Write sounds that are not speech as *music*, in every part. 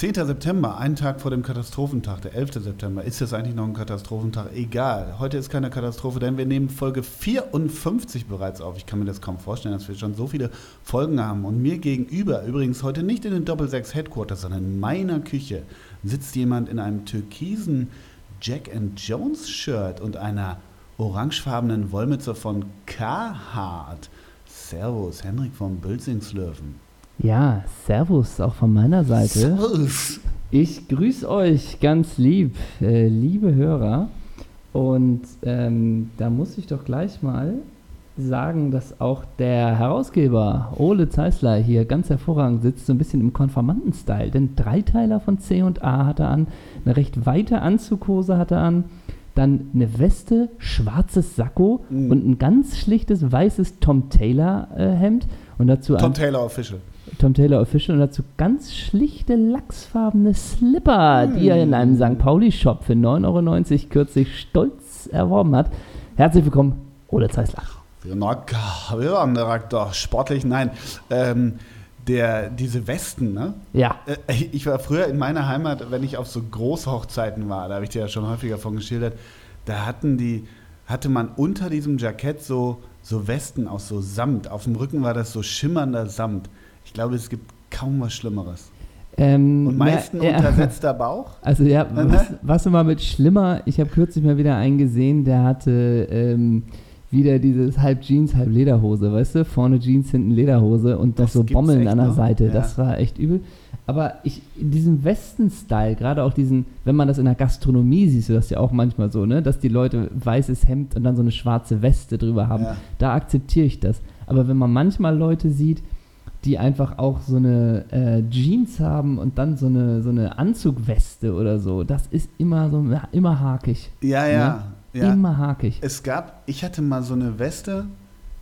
10. September, einen Tag vor dem Katastrophentag, der 11. September. Ist das eigentlich noch ein Katastrophentag? Egal. Heute ist keine Katastrophe, denn wir nehmen Folge 54 bereits auf. Ich kann mir das kaum vorstellen, dass wir schon so viele Folgen haben. Und mir gegenüber, übrigens heute nicht in den Doppel-6 Headquarters, sondern in meiner Küche, sitzt jemand in einem türkisen Jack and Jones Shirt und einer orangefarbenen Wollmütze von Carhartt. Servus, Henrik vom Bülzingslöwen. Ja, Servus auch von meiner Seite. Servus. Ich grüße euch ganz lieb, äh, liebe Hörer. Und ähm, da muss ich doch gleich mal sagen, dass auch der Herausgeber Ole Zeisler hier ganz hervorragend sitzt, so ein bisschen im Konformanten-Style. Denn Dreiteiler von C und A hat er an, eine recht weite Anzughose hat er an, dann eine Weste, schwarzes Sakko Mhm. und ein ganz schlichtes weißes Tom Taylor-Hemd. und dazu Tom Taylor Official. Tom Taylor Official und dazu ganz schlichte lachsfarbene Slipper, die er in einem St. Pauli-Shop für 9,90 Euro kürzlich stolz erworben hat. Herzlich willkommen, Ole Zeisler. Wir waren doch sportlich, nein. Ähm, der, diese Westen, ne? Ja, Äh, Ich war früher in meiner Heimat, wenn ich auf so Großhochzeiten war, da habe ich dir ja schon häufiger von geschildert, da hatten die, hatte man unter diesem Jackett so, so Westen aus so Samt. Auf dem Rücken war das so schimmernder Samt. Ich glaube, es gibt kaum was Schlimmeres. ähm, Und meistens ja, untersetzter Bauch. *laughs* Also ja, Ne? was, was immer mit schlimmer, ich habe kürzlich mal wieder einen gesehen, der hatte ähm, wieder dieses halb Jeans, halb Lederhose, weißt du? Vorne Jeans, hinten Lederhose und noch Das so Bommeln an der noch? Seite. Ja. Das war echt übel. Aber ich, in diesem Westen-Style, gerade auch diesen, wenn man das in der Gastronomie siehst du das ja auch manchmal so, ne? Dass die Leute weißes Hemd und dann so eine schwarze Weste drüber haben. Ja. Da akzeptiere ich das. Aber wenn man manchmal Leute sieht, die einfach auch so eine äh, Jeans haben und dann so eine, so eine Anzugweste oder so, das ist immer so immer hakig. Ja, ja. Ne? ja. Immer hakig. Es gab, ich hatte mal so eine Weste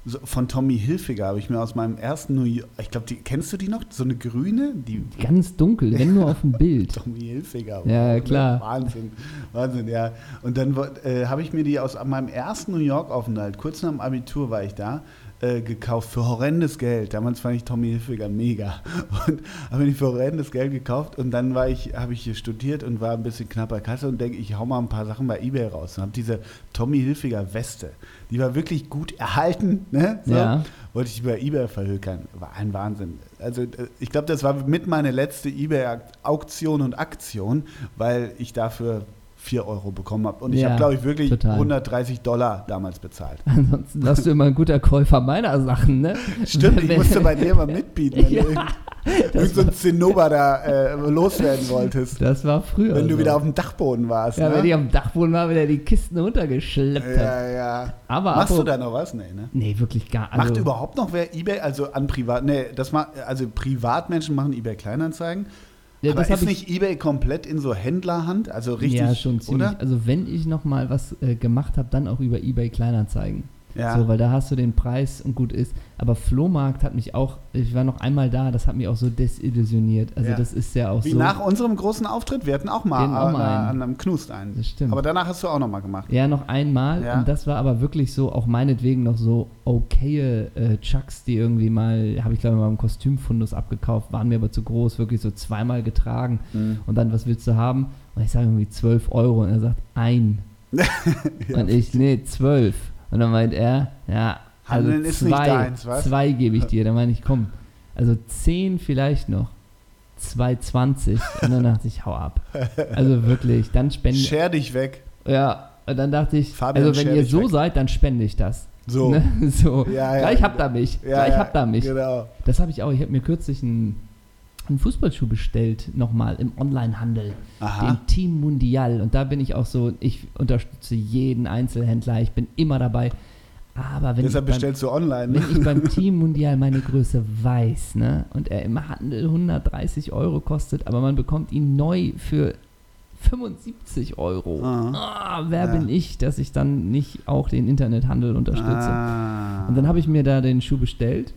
so, von Tommy Hilfiger, habe ich mir aus meinem ersten New York, ich glaube, die kennst du die noch? So eine grüne? Die Ganz dunkel, wenn nur auf dem *laughs* Bild. Tommy Hilfiger. Ja, wow, klar. Wahnsinn, Wahnsinn, ja. Und dann äh, habe ich mir die aus meinem ersten New York-Aufenthalt, kurz nach dem Abitur war ich da, äh, gekauft für horrendes Geld. Damals fand ich Tommy Hilfiger mega. Und habe mir für horrendes Geld gekauft und dann war ich, habe ich hier studiert und war ein bisschen knapper Kasse und denke, ich hau mal ein paar Sachen bei Ebay raus. Und habe diese Tommy Hilfiger Weste, die war wirklich gut erhalten, ne? So, Ja. wollte ich über Ebay verhökern. War ein Wahnsinn. Also äh, ich glaube, das war mit meine letzte Ebay-Auktion und Aktion, weil ich dafür 4 Euro bekommen habe. Und ich Ja, habe, glaube ich, wirklich total. 130 Dollar damals bezahlt. Ansonsten warst du immer ein guter Käufer meiner Sachen, ne? Stimmt, ich musste bei dir mal mitbieten, wenn *laughs* Ja, du irgend, irgend so ein Zinnober da äh, loswerden wolltest. Das war früher. Wenn du so. wieder auf dem Dachboden warst. Ja, ne? wenn ich am Dachboden war, wieder die Kisten runtergeschleppt habe. ja, ja. Aber Machst du da noch was? Nee, ne? Nee, wirklich gar also, Macht überhaupt noch wer Ebay, also an Privat, nee, das macht, also Privatmenschen machen Ebay Kleinanzeigen, Ja, aber ist nicht Ebay komplett in so Händlerhand, also richtig, ja, schon ziemlich. oder? Also wenn ich noch mal was äh, gemacht habe, dann auch über eBay Kleinanzeigen. Ja. So, weil da hast du den Preis und gut ist. Aber Flohmarkt hat mich auch, ich war noch einmal da, das hat mich auch so desillusioniert. Also Ja. das ist ja auch Wie so. nach unserem großen Auftritt, wir hatten auch mal, auch an, mal einen. an einem Knust einen. Das stimmt. Aber danach hast du auch noch mal gemacht. ja, noch einmal. Ja. Und das war aber wirklich so, auch meinetwegen noch so okaye äh, Chucks, die irgendwie mal, habe ich glaube ich mal im Kostümfundus abgekauft, waren mir aber zu groß, wirklich so zweimal getragen. Mhm. Und dann, was willst du haben? Und ich sage irgendwie 12 Euro. Und er sagt, ein. *laughs* und ich, nee, 12. Und dann meint er, ja, also Handeln ist nicht zwei, deins, was? zwei gebe ich dir. Dann meine ich, komm, also 10 vielleicht noch. 2,20. Und dann dachte ich, hau ab. Also wirklich, dann spende Scher dich weg. Ja, und dann dachte ich, Fabian, also wenn ihr so weg. seid, dann spende ich das. So. *laughs* Ne? so. Ja, ja, Gleich habt ihr mich. Ja, Gleich ja, habt ihr mich. Genau. Das habe ich auch. Ich habe mir kürzlich einen, einen Fußballschuh bestellt, nochmal im Onlinehandel. Den Team Mundial. Und da bin ich auch so, ich unterstütze jeden Einzelhändler. Ich bin immer dabei. Aber wenn, ich Deshalb beim, bestellst du online. wenn ich beim *laughs* Team Mundial meine Größe weiß, ne, und er im Handel 130 Euro kostet, aber man bekommt ihn neu für 75 Euro. Ah. Ah, wer Ja. bin ich, dass ich dann nicht auch den Internethandel unterstütze? Ah. Und dann habe ich mir da den Schuh bestellt,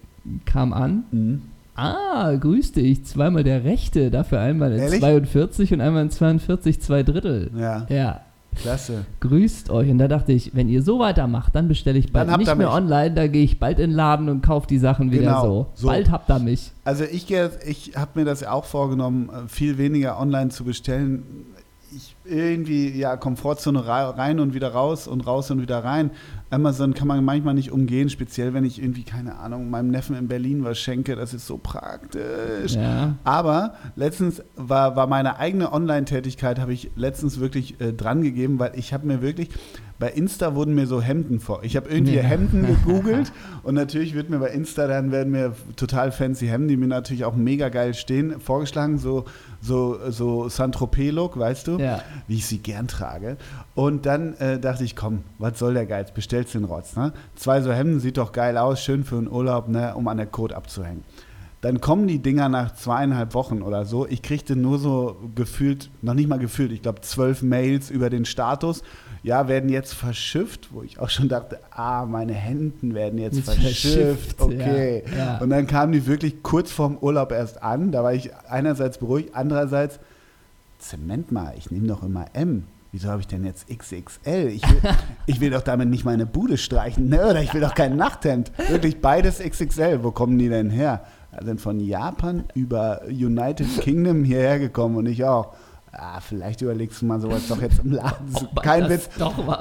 kam an. Mhm. Ah, grüß dich, zweimal der rechte, dafür einmal in Ehrlich? 42 und einmal in 42 zwei Drittel. Ja. Ja, Klasse. Grüßt euch. Und da dachte ich, wenn ihr so weitermacht, dann bestelle ich bald nicht mehr mich. online, da gehe ich bald in den Laden und kaufe die Sachen wieder Genau, so. so. Bald habt ihr mich. Also ich, ich habe mir das auch vorgenommen, äh, viel weniger online zu bestellen. Ich irgendwie, ja, Komfortzone rei- rein und wieder raus und raus und wieder rein. Amazon kann man manchmal nicht umgehen, speziell wenn ich irgendwie, keine Ahnung, meinem Neffen in Berlin was schenke. Das ist so praktisch. Ja. Aber letztens war, war meine eigene Online-Tätigkeit, habe ich letztens wirklich äh, dran gegeben, weil ich habe mir wirklich, bei Insta wurden mir so Hemden vor. Ich habe irgendwie Ja. Hemden *laughs* gegoogelt und natürlich wird mir bei Insta dann werden mir total fancy Hemden, die mir natürlich auch mega geil stehen, vorgeschlagen, so, so, so Saint-Tropez-Look, weißt du, Ja. wie ich sie gern trage. Und dann äh, dachte ich, komm, was soll der Geiz, bestellst den Rotz. Ne? Zwei so Hemden, sieht doch geil aus, schön für einen Urlaub, ne, um an der Code abzuhängen. Dann kommen die Dinger nach zweieinhalb Wochen oder so. Ich kriegte nur so gefühlt, noch nicht mal gefühlt, ich glaube zwölf Mails über den Status. Ja, werden jetzt verschifft, wo ich auch schon dachte, ah, meine Händen werden jetzt, Jetzt verschifft. verschifft, Okay. ja, ja. Und dann kamen die wirklich kurz vorm Urlaub erst an. Da war ich einerseits beruhigt, andererseits, Zement mal, ich nehme doch immer M. Wieso habe ich denn jetzt XXL? Ich will, *laughs* ich will doch damit nicht meine Bude streichen, ne? Oder ich will doch kein Nachthemd. Wirklich beides XXL. Wo kommen die denn her? Sind von Japan über United Kingdom hierher gekommen und ich auch. Ah, vielleicht überlegst du mal sowas doch jetzt im Laden. *laughs* zu- Kein Witz.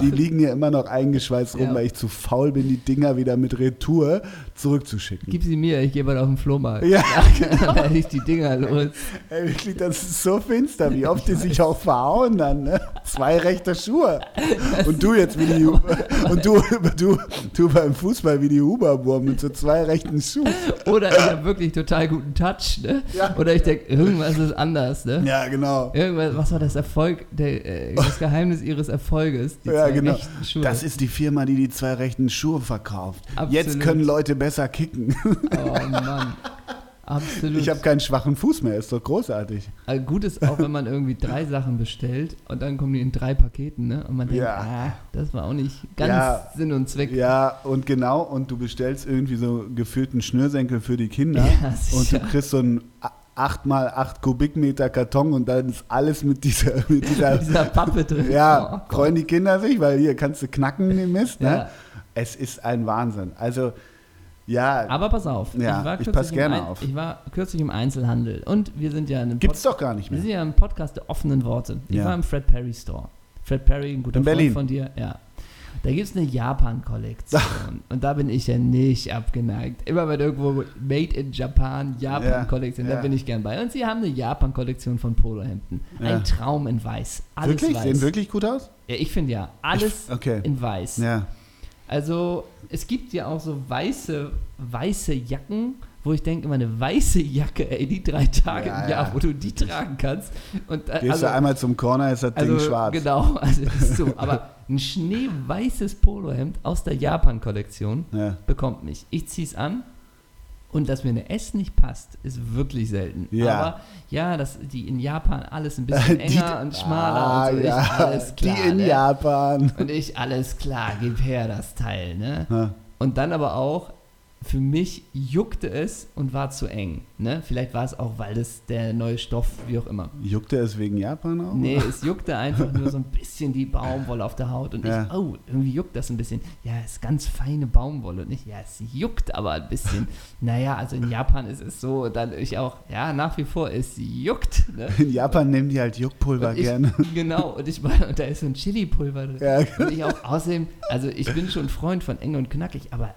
Die liegen hier immer noch eingeschweißt rum, Ja. weil ich zu faul bin, die Dinger wieder mit Retour zurückzuschicken. Gib sie mir, ich gehe bald auf den Flohmarkt. Ja, Dann werde ich die Dinger los. *laughs* Ey, wirklich, das ist so finster, wie oft die sich auch verhauen dann, ne? Zwei rechte Schuhe. Und du jetzt wie die *laughs* und du, du, du beim Fußball wie die Huberwurm mit so zwei rechten Schuhen. Oder ich habe wirklich total guten Touch, ne? Ja. Oder ich denke, irgendwas ist anders, ne? Ja, genau. Irgendwas, was war das Erfolg, der, äh, das Geheimnis ihres Erfolges? Die Ja, zwei genau. Das ist die Firma, die die zwei rechten Schuhe verkauft. Jetzt Absolut. können Leute besser kicken. oh Mann. *laughs* Absolut. Ich habe keinen schwachen Fuß mehr, ist doch großartig. Also gut ist auch, wenn man irgendwie drei Sachen bestellt und dann kommen die in drei Paketen, ne? Und man denkt, Ja. ah, das war auch nicht ganz Ja. Sinn und Zweck. Ja, und genau, und du bestellst irgendwie so gefühlten Schnürsenkel für die Kinder Ja, und du kriegst so einen 8 mal 8 Kubikmeter Karton und dann ist alles mit dieser, *laughs* mit dieser Mit dieser Pappe drin. ja, Oh, freuen die Kinder sich, weil hier kannst du knacken den Mist. Ne? Ja. Es ist ein Wahnsinn. Also, ja, Aber pass auf, Ja, ich, war ich kürzlich pass im gerne Ein- auf. ich war kürzlich im Einzelhandel und wir sind ja in einem gibt's doch gar nicht Wir mehr. sind ja im Podcast der offenen Worte. Ich Ja. war im Fred Perry Store. Fred Perry, ein guter In Freund Berlin. von dir, ja. Da gibt es eine Japan-Kollektion. *laughs* Und da bin ich ja nicht abgeneigt. Immer wenn irgendwo Made in Japan, Japan-Kollektion, Ja, da ja. bin ich gern bei. Und sie haben eine Japan-Kollektion von Polohemden. Ja. Ein Traum in weiß. Alles wirklich? weiß. Sehen wirklich gut aus? Ja, ich finde ja. Alles Ich, okay. in weiß. Ja. Also es gibt ja auch so weiße, weiße Jacken, wo ich denke, immer eine weiße Jacke, ey, die drei Tage Ja, im Jahr, ja. wo du die tragen kannst. Und, äh, Gehst also, du einmal zum Corner, ist das also, Ding schwarz. Genau, *laughs* also ist so. Aber ein schneeweißes Polohemd aus der Japan-Kollektion Ja. bekommt mich. Ich zieh's an und dass mir eine S nicht passt, ist wirklich selten. Ja. Aber ja, dass die in Japan alles ein bisschen *laughs* Die- enger und schmaler ah, und so. ja. Ich, alles klar. Die in ne? Japan. Und ich, alles klar, gib her das Teil, ne? Ja. Und dann aber auch, für mich juckte es und war zu eng. Ne? Vielleicht war es auch, weil das der neue Stoff, wie auch immer. Juckt er es wegen Japan auch? Nee, es juckte einfach nur so ein bisschen die Baumwolle auf der Haut. Und Ja. ich, oh, irgendwie juckt das ein bisschen. Ja, es ist ganz feine Baumwolle. Und ich, ja, es juckt aber ein bisschen. naja, also in Japan ist es so, dann ich auch, ja, nach wie vor, es juckt. Ne? In Japan nehmen die halt Juckpulver Und ich, gerne. *laughs* Genau, und ich meine, und da ist so ein Chili-Pulver drin. Ja, Und ich auch außerdem, also ich bin schon Freund von eng und knackig, aber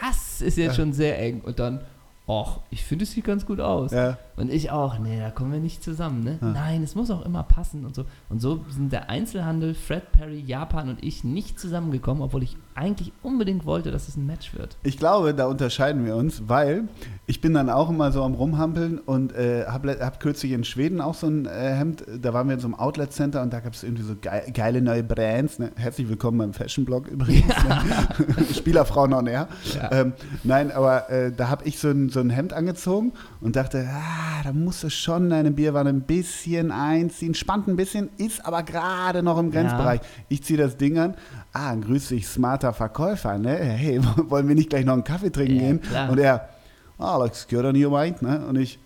das ist jetzt Ja. schon sehr eng. Und dann, ach, ich finde, es sieht ganz gut aus. ja. Und ich auch, nee, da kommen wir nicht zusammen, ne? Ja. Nein, es muss auch immer passen und so. Und so sind der Einzelhandel, Fred Perry, Japan und ich nicht zusammengekommen, obwohl ich eigentlich unbedingt wollte, dass es ein Match wird. Ich glaube, da unterscheiden wir uns, weil ich bin dann auch immer so am Rumhampeln und äh, habe hab kürzlich in Schweden auch so ein äh, Hemd, da waren wir in so einem Outlet-Center und da gab es irgendwie so geil, geile neue Brands. Ne? Herzlich willkommen beim Fashion-Blog übrigens. Ne? *laughs* Spielerfrauen on Air. Ja. Ähm, nein, aber äh, da habe ich so ein, so ein Hemd angezogen und dachte, ah, da musst du schon deine Bierwanne ein bisschen einziehen. Spannt ein bisschen, ist aber gerade noch im Grenzbereich. Ich ziehe das Ding an. Ah, grüß dich, smarter Verkäufer. Ne? Hey, *laughs* wollen wir nicht gleich noch einen Kaffee trinken Ja, gehen? klar. Und er, ah, looks good on your mind. Ne? Und ich,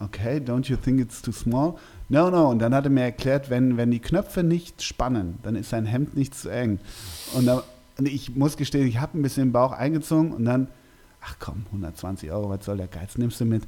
Okay, don't you think it's too small? No, no. Und dann hat er mir erklärt, wenn, wenn die Knöpfe nicht spannen, dann ist sein Hemd nicht zu eng. Und, dann, und ich muss gestehen, ich habe ein bisschen den Bauch eingezogen und dann, ach komm, 120 Euro, was soll der Geiz, nimmst du mit.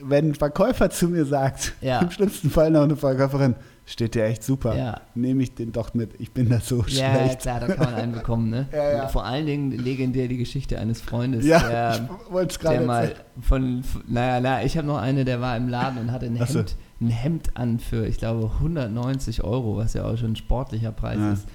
Wenn ein Verkäufer zu mir sagt, Ja. im schlimmsten Fall noch eine Verkäuferin, steht der echt super, Ja. nehme ich den doch mit. Ich bin da so Ja, schlecht. klar, da kann man einen bekommen, ne? *laughs* Ja, ja. Vor allen Dingen legendär die Geschichte eines Freundes, Ja, der, ich der gerade mal erzählen. von, naja, na, ich habe noch eine, der war im Laden und hatte ein so. Hemd, ein Hemd an für, ich glaube, 190 Euro, was ja auch schon ein sportlicher Preis Ja. ist.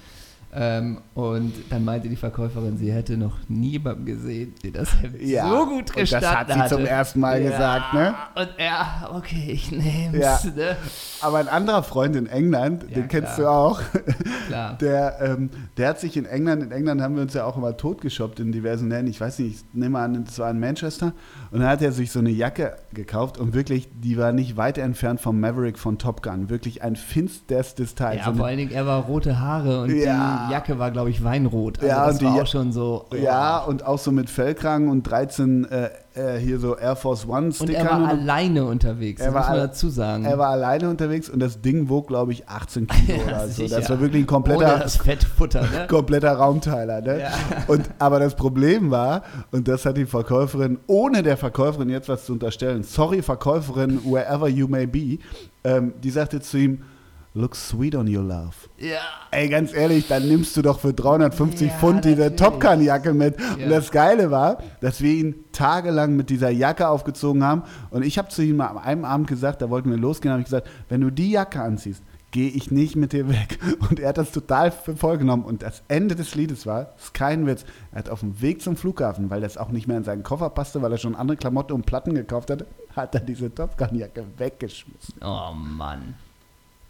Ähm, und dann meinte die Verkäuferin, sie hätte noch niemanden gesehen, der das Hemd *laughs* Ja, so gut gestanden das hat sie hatte. zum ersten Mal ja, gesagt, ne? Und er, okay, ich nehm's, Ja. ne? Aber ein anderer Freund in England, Ja, den kennst klar. du auch, *laughs* Klar. der, ähm, der hat sich in England, in England haben wir uns ja auch immer totgeshoppt in diversen Ländern. Ich weiß nicht, ich nehme an, das war in Manchester. Und dann hat er sich so eine Jacke gekauft und wirklich, die war nicht weit entfernt vom Maverick von Top Gun. Wirklich ein finsterstes Teil. Ja, so vor allen Dingen, er war rote Haare und Ja. die Jacke war, glaube ich, Weinrot. Also Ja, das und die war Ja- auch schon so. oh. ja, und auch so mit Fellkragen und 13 äh, äh, hier so Air Force One Und Stickern. er war und- alleine unterwegs, Er das muss man dazu sagen. er war alleine unterwegs und das Ding wog, glaube ich, 18 Kilo *laughs* Ja, oder so. Das war wirklich ein Ohne kompletter, das Fettfutter, ne? *laughs* kompletter Raumteiler. Ne? Ja. Und, aber das Problem war, und das hat die Verkäuferin, ohne der Verkäuferin jetzt was zu unterstellen, sorry Verkäuferin, wherever you may be, ähm, die sagte zu ihm, looks sweet on your love. Ja. Ey, ganz ehrlich, dann nimmst du doch für 350 Ja, Pfund diese natürlich. Top Gun Jacke mit. Ja. Und das Geile war, dass wir ihn tagelang mit dieser Jacke aufgezogen haben. Und ich habe zu ihm am einem Abend gesagt, da wollten wir losgehen, habe ich gesagt, wenn du die Jacke anziehst, gehe ich nicht mit dir weg. *laughs* Und er hat das total für voll genommen. Und das Ende des Liedes war, ist kein Witz, er hat auf dem Weg zum Flughafen, weil das auch nicht mehr in seinen Koffer passte, weil er schon andere Klamotten und Platten gekauft hatte, hat er diese Top Gun Jacke weggeschmissen. Oh Mann.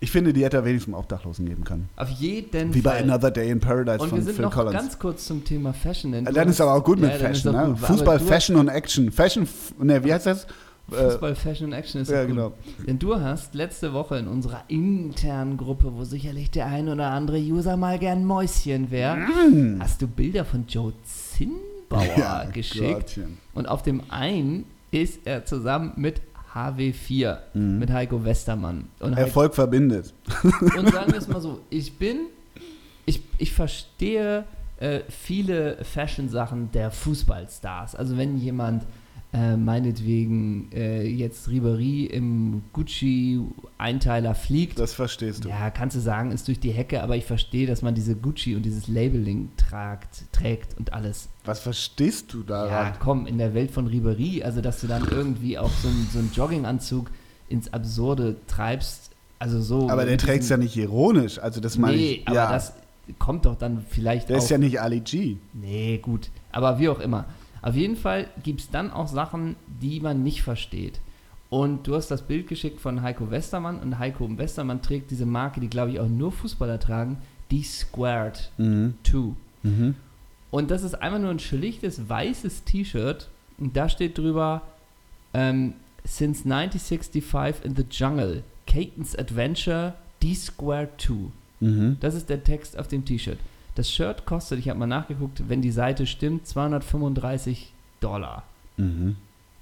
Ich finde, die hätte er wenigstens Obdachlosen geben können. Auf jeden Wie bei Fall. Another Day in Paradise und von wir sind Phil noch Collins. ganz kurz zum Thema Fashion. denn Dann ist aber auch gut mit Ja, ist Fashion. Ne? Fußball, Fashion und Action. Fashion, ne, wie heißt das? Äh, Fußball, Fashion, Action ist ja, gut. genau. Denn du hast letzte Woche in unserer internen Gruppe, wo sicherlich der ein oder andere User mal gern Mäuschen wäre, hast du Bilder von Joe Zinnbauer geschickt. Gottchen. Und auf dem einen ist er zusammen mit HW4, Mhm. mit Heiko Westermann. Und, Heiko, Erfolg verbindet. *laughs* und sagen wir es mal so, ich bin, ich, ich verstehe äh, viele Fashion-Sachen der Fußballstars. Also wenn jemand äh, meinetwegen äh, jetzt Ribery im Gucci-Einteiler fliegt, Das verstehst du. ja, kannst du sagen, ist durch die Hecke, aber ich verstehe, dass man diese Gucci und dieses Labeling tragt, trägt und alles. Was verstehst du Ja, daran? komm, in der Welt von Ribery, also dass du dann irgendwie auch so, ein, so einen Jogginganzug ins Absurde treibst, also so. aber der trägt es ja nicht ironisch. Also das meine Nee, ich. aber ja. das kommt doch dann vielleicht der auch. ist ja nicht Ali G. nee, gut, aber wie auch immer. Auf jeden Fall gibt es dann auch Sachen, die man nicht versteht. Und du hast das Bild geschickt von Heiko Westermann und Heiko Westermann trägt diese Marke, die glaube ich auch nur Fußballer tragen, die Squared Mhm. 2. Mhm. Und das ist einfach nur ein schlichtes weißes T-Shirt und da steht drüber ähm, Since 1965 in the Jungle, Caton's Adventure, D-Square 2. Mhm. Das ist der Text auf dem T-Shirt. Das Shirt kostet, ich habe mal nachgeguckt, wenn die Seite stimmt, 235 Dollar. Mhm.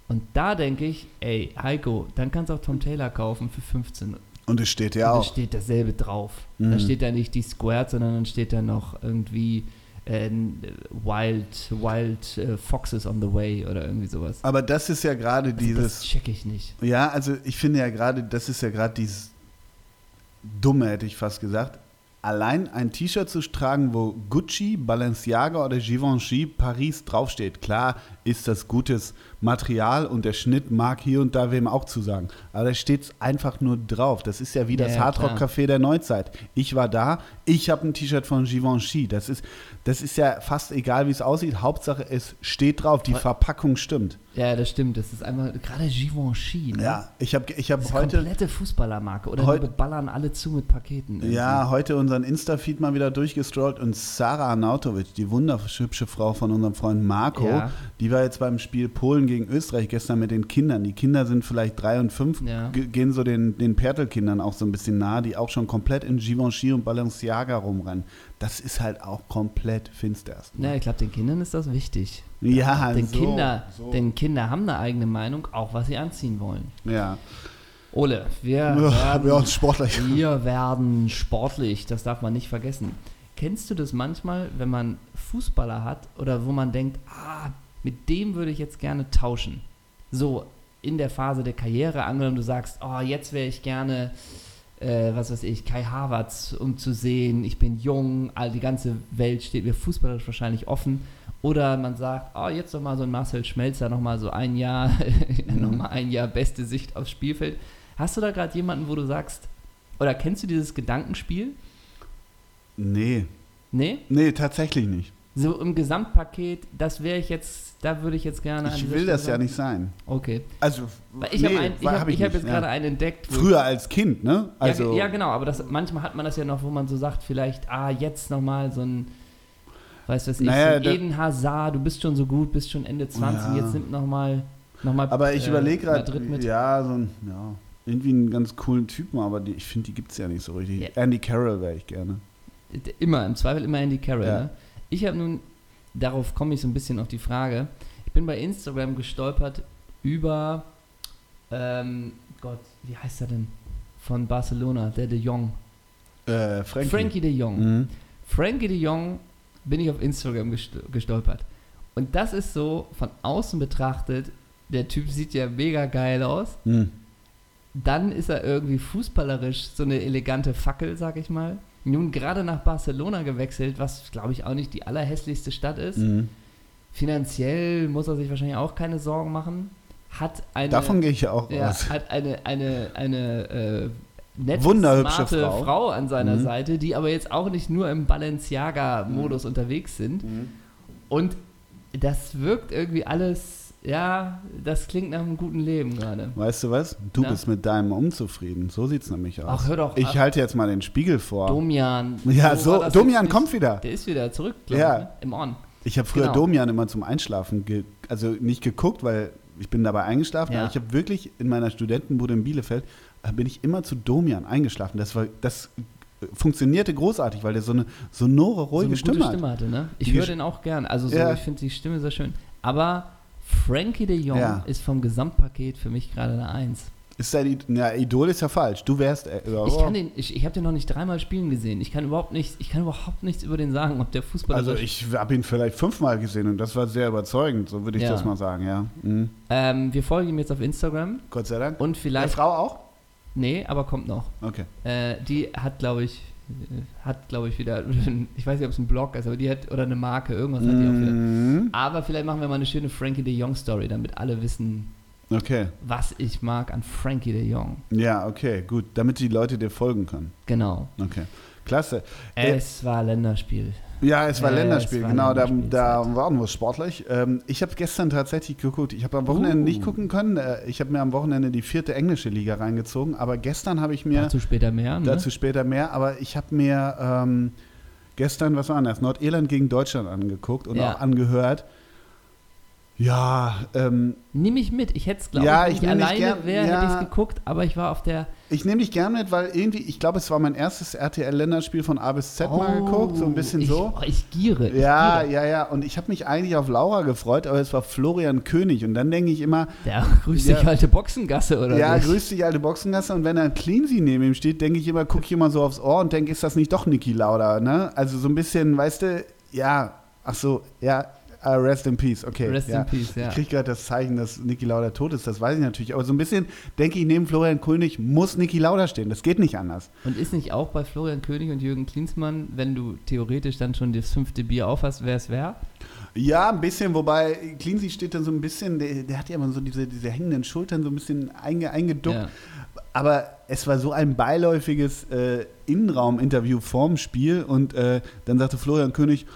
Und da denke ich, ey, Heiko, dann kannst du auch Tom Taylor kaufen für 15. Und es steht ja Und da auch. steht dasselbe drauf. Mhm. Da steht da nicht die Squared, sondern dann steht da noch irgendwie äh, Wild, Wild äh, Foxes on the Way oder irgendwie sowas. Aber das ist ja gerade Also dieses. das check ich nicht. Ja, also ich finde ja gerade, das ist ja gerade dieses Dumme, hätte ich fast gesagt. Allein ein T-Shirt zu tragen, wo Gucci, Balenciaga oder Givenchy Paris draufsteht. Klar ist das gutes Material und der Schnitt mag hier und da wem auch zusagen. Aber da steht es einfach nur drauf. Das ist ja wie das ja, Hardrock-Café der Neuzeit. Ich war da, ich habe ein T-Shirt von Givenchy. Das ist, das ist ja fast egal, wie es aussieht. Hauptsache, es steht drauf, die. Verpackung stimmt. Ja, das stimmt. Das ist einfach gerade Givenchy. Ne? Ja, ich habe ich hab Das ist heute. komplette Fußballermarke. Oder Heut- wir ballern alle zu mit Paketen. irgendwie. Ja, heute unseren Insta-Feed mal wieder durchgestrollt und Sarah Arnautovic, die wunderhübsche Frau von unserem Freund Marco, Ja. die war jetzt beim Spiel Polen gegen Österreich gestern mit den Kindern. Die Kinder sind vielleicht drei und fünf, Ja. ge- gehen so den, den Pertel-Kindern auch so ein bisschen nahe, die auch schon komplett in Givenchy und Balenciaga rumrennen. Das ist halt auch komplett finster. Ja, ich glaube, den Kindern ist das wichtig. Ja, Denn, so, Kinder, so. denn Kinder haben eine eigene Meinung, auch was sie anziehen wollen. ja. Ole, wir Ja, werden, sportlich. wir werden sportlich, das darf man nicht vergessen. Kennst du das manchmal, wenn man Fußballer hat oder wo man denkt, ah, mit dem würde ich jetzt gerne tauschen? So in der Phase der Karriere, angenommen du sagst, oh, jetzt wäre ich gerne, äh, was weiß ich, Kai Havertz, um zu sehen, ich bin jung, all die ganze Welt steht mir fußballerisch wahrscheinlich offen. Oder man sagt, oh, jetzt nochmal so ein Marcel Schmelzer, nochmal so ein Jahr, *laughs* nochmal ein Jahr beste Sicht aufs Spielfeld. Hast du da gerade jemanden, wo du sagst, oder kennst du dieses Gedankenspiel? Nee, Nee? nee, tatsächlich nicht. So im Gesamtpaket, das wäre ich jetzt, da würde ich jetzt gerne. an Ich will das Stelle ja nicht sein. sagen. Okay. Also, Weil ich nee, habe hab, hab ich hab jetzt gerade einen entdeckt. Früher als Kind, ne? Also, ja, ja, genau, aber das, manchmal hat man das ja noch, wo man so sagt, vielleicht, ah, jetzt nochmal so ein, weißt du was ich, Naja, so Eden Hazard, du bist schon so gut, bist schon Ende 20, Ja. jetzt nimmt nochmal, noch mal, Aber ich äh, überlege gerade, ja, so ein, ja, irgendwie einen ganz coolen Typen, aber die, ich finde, die gibt es ja nicht so richtig. Ja. Andy Carroll wäre ich gerne. Immer, im Zweifel immer Andy Carroll. Ja. Ne? Ich habe nun, darauf komme ich so ein bisschen auf die Frage, ich bin bei Instagram gestolpert über, ähm, Gott, wie heißt er denn? Von Barcelona, der De Jong. Äh, Frankie. Frankie De Jong. Mhm. Frankie de Jong bin ich auf Instagram gest- gestolpert. Und das ist so von außen betrachtet, der Typ sieht ja mega geil aus. Mhm. Dann ist er irgendwie fußballerisch so eine elegante Fackel, sag ich mal. Nun gerade nach Barcelona gewechselt, was glaube ich auch nicht die allerhässlichste Stadt ist. Mhm. Finanziell muss er sich wahrscheinlich auch keine Sorgen machen. Hat eine, Davon gehe ich auch ja, aus. *laughs* hat eine, eine, eine äh, nette, Wunderhübsche Frau. Frau. an seiner Mhm. Seite, die aber jetzt auch nicht nur im Balenciaga-Modus unterwegs sind. Mhm. Und das wirkt irgendwie alles, ja, das klingt nach einem guten Leben gerade. Weißt du was? Du Na? bist mit deinem unzufrieden. So sieht es nämlich aus. Ach, hör doch ich ab. halte jetzt mal den Spiegel vor. Domian. ja, so, das Domian kommt wieder. Der ist wieder zurück, glaube Ja. ich, ne? im On. Ich habe früher Genau. Domian immer zum Einschlafen, also nicht geguckt, weil ich bin dabei eingeschlafen, Ja. aber ich habe wirklich in meiner Studentenbude in Bielefeld, äh, bin ich immer zu Domian eingeschlafen. Das, war, das äh, funktionierte großartig, weil der so eine sonore, ruhige so eine Stimme gute. Stimme hatte, ne? Ich höre den auch gern. Also so, Ja. ich finde die Stimme sehr schön. Aber Frankie de Jong Ja. ist vom Gesamtpaket für mich gerade eine Eins. Ist Id ja, Idol ist ja falsch. Du wärst. Äh, Ich kann den, ich, ich habe den noch nicht dreimal spielen gesehen. Ich kann überhaupt nichts, ich kann überhaupt nichts über den sagen, ob der Fußballer also ich habe ihn vielleicht fünfmal gesehen und das war sehr überzeugend, so würde ich Ja. das mal sagen, ja. Mhm. ähm, wir folgen ihm jetzt auf Instagram Gott sei Dank. und vielleicht, Frau auch? nee, aber kommt noch. Okay. Äh, die hat, glaube ich, hat, glaube ich, wieder, ich weiß nicht, ob es ein Blog ist, aber die hat, oder eine Marke, irgendwas hat die auch wieder. Mhm. Aber vielleicht machen wir mal eine schöne Frankie de Jong Story, damit alle wissen, Okay. was ich mag an Frankie de Jong. Ja, okay, gut. Damit die Leute dir folgen können. Genau. Okay. Klasse. Es war Länderspiel. Ja, es war Ja, Länderspiel, es war genau, da, da waren wir sportlich. Ähm, ich habe gestern tatsächlich geguckt, ich habe am Wochenende Uh. nicht gucken können, äh, ich habe mir am Wochenende die vierte englische Liga reingezogen, aber gestern habe ich mir, Dazu später mehr. Ne? dazu später mehr, aber ich habe mir ähm, gestern, was war das, Nordirland gegen Deutschland angeguckt und Ja. auch angehört. Ja, ähm, Nimm mich mit. Ich hätte es, glaube Ja, ich, ich alleine gern- wäre, ja. hätte ich es geguckt, aber ich war auf der. ich nehme dich gern mit, weil irgendwie, ich glaube, es war mein erstes RTL-Länderspiel von A bis Z mal Oh, geguckt, so ein bisschen ich, so. Oh, ich giere. Ich Ja, giere. ja, ja. Und ich habe mich eigentlich auf Laura gefreut, aber es war Florian König. Und dann denke ich immer, Der grüßt Ja. dich alte Boxengasse oder ja, nicht? grüß dich, alte Boxengasse. Und wenn dann Cleansy neben ihm steht, denke ich immer, gucke ich immer so aufs Ohr und denke, ist das nicht doch Niki Lauda? Ne? Also so ein bisschen, weißt du, ja, ach so, ja, uh, rest in peace, okay. Rest ja. in peace, ja. Ich kriege gerade das Zeichen, dass Niki Lauda tot ist, das weiß ich natürlich. Aber so ein bisschen denke ich, neben Florian König muss Niki Lauda stehen. Das geht nicht anders. Und ist nicht auch bei Florian König und Jürgen Klinsmann, wenn du theoretisch dann schon das fünfte Bier aufhast, wer es wäre? Ja, ein bisschen, wobei Cleansy steht dann so ein bisschen, der, der hat ja immer so diese, diese hängenden Schultern so ein bisschen einge, eingeduckt. Ja. Aber es war so ein beiläufiges äh, Innenraum-Interview vorm Spiel und äh, dann sagte Florian König,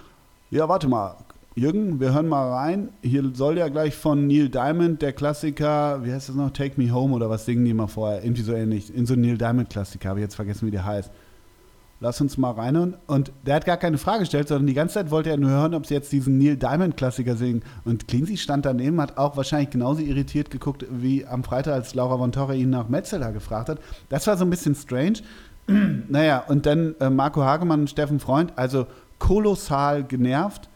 ja, warte mal, Jürgen, wir hören mal rein. Hier soll ja gleich von Neil Diamond der Klassiker, wie heißt das noch, Take Me Home oder was singen die mal vorher? Irgendwie so ähnlich. In so Neil Diamond-Klassiker, habe ich jetzt vergessen, wie der heißt. lass uns mal reinhören. Und der hat gar keine Frage gestellt, sondern die ganze Zeit wollte er nur hören, ob sie jetzt diesen Neil Diamond-Klassiker singen. Und Cleansy stand daneben, hat auch wahrscheinlich genauso irritiert geguckt, wie am Freitag, als Laura von Torre ihn nach Metzeler gefragt hat. Das war so ein bisschen strange. *clears throat* naja, und dann äh, Marco Hagemann und Steffen Freund, also kolossal genervt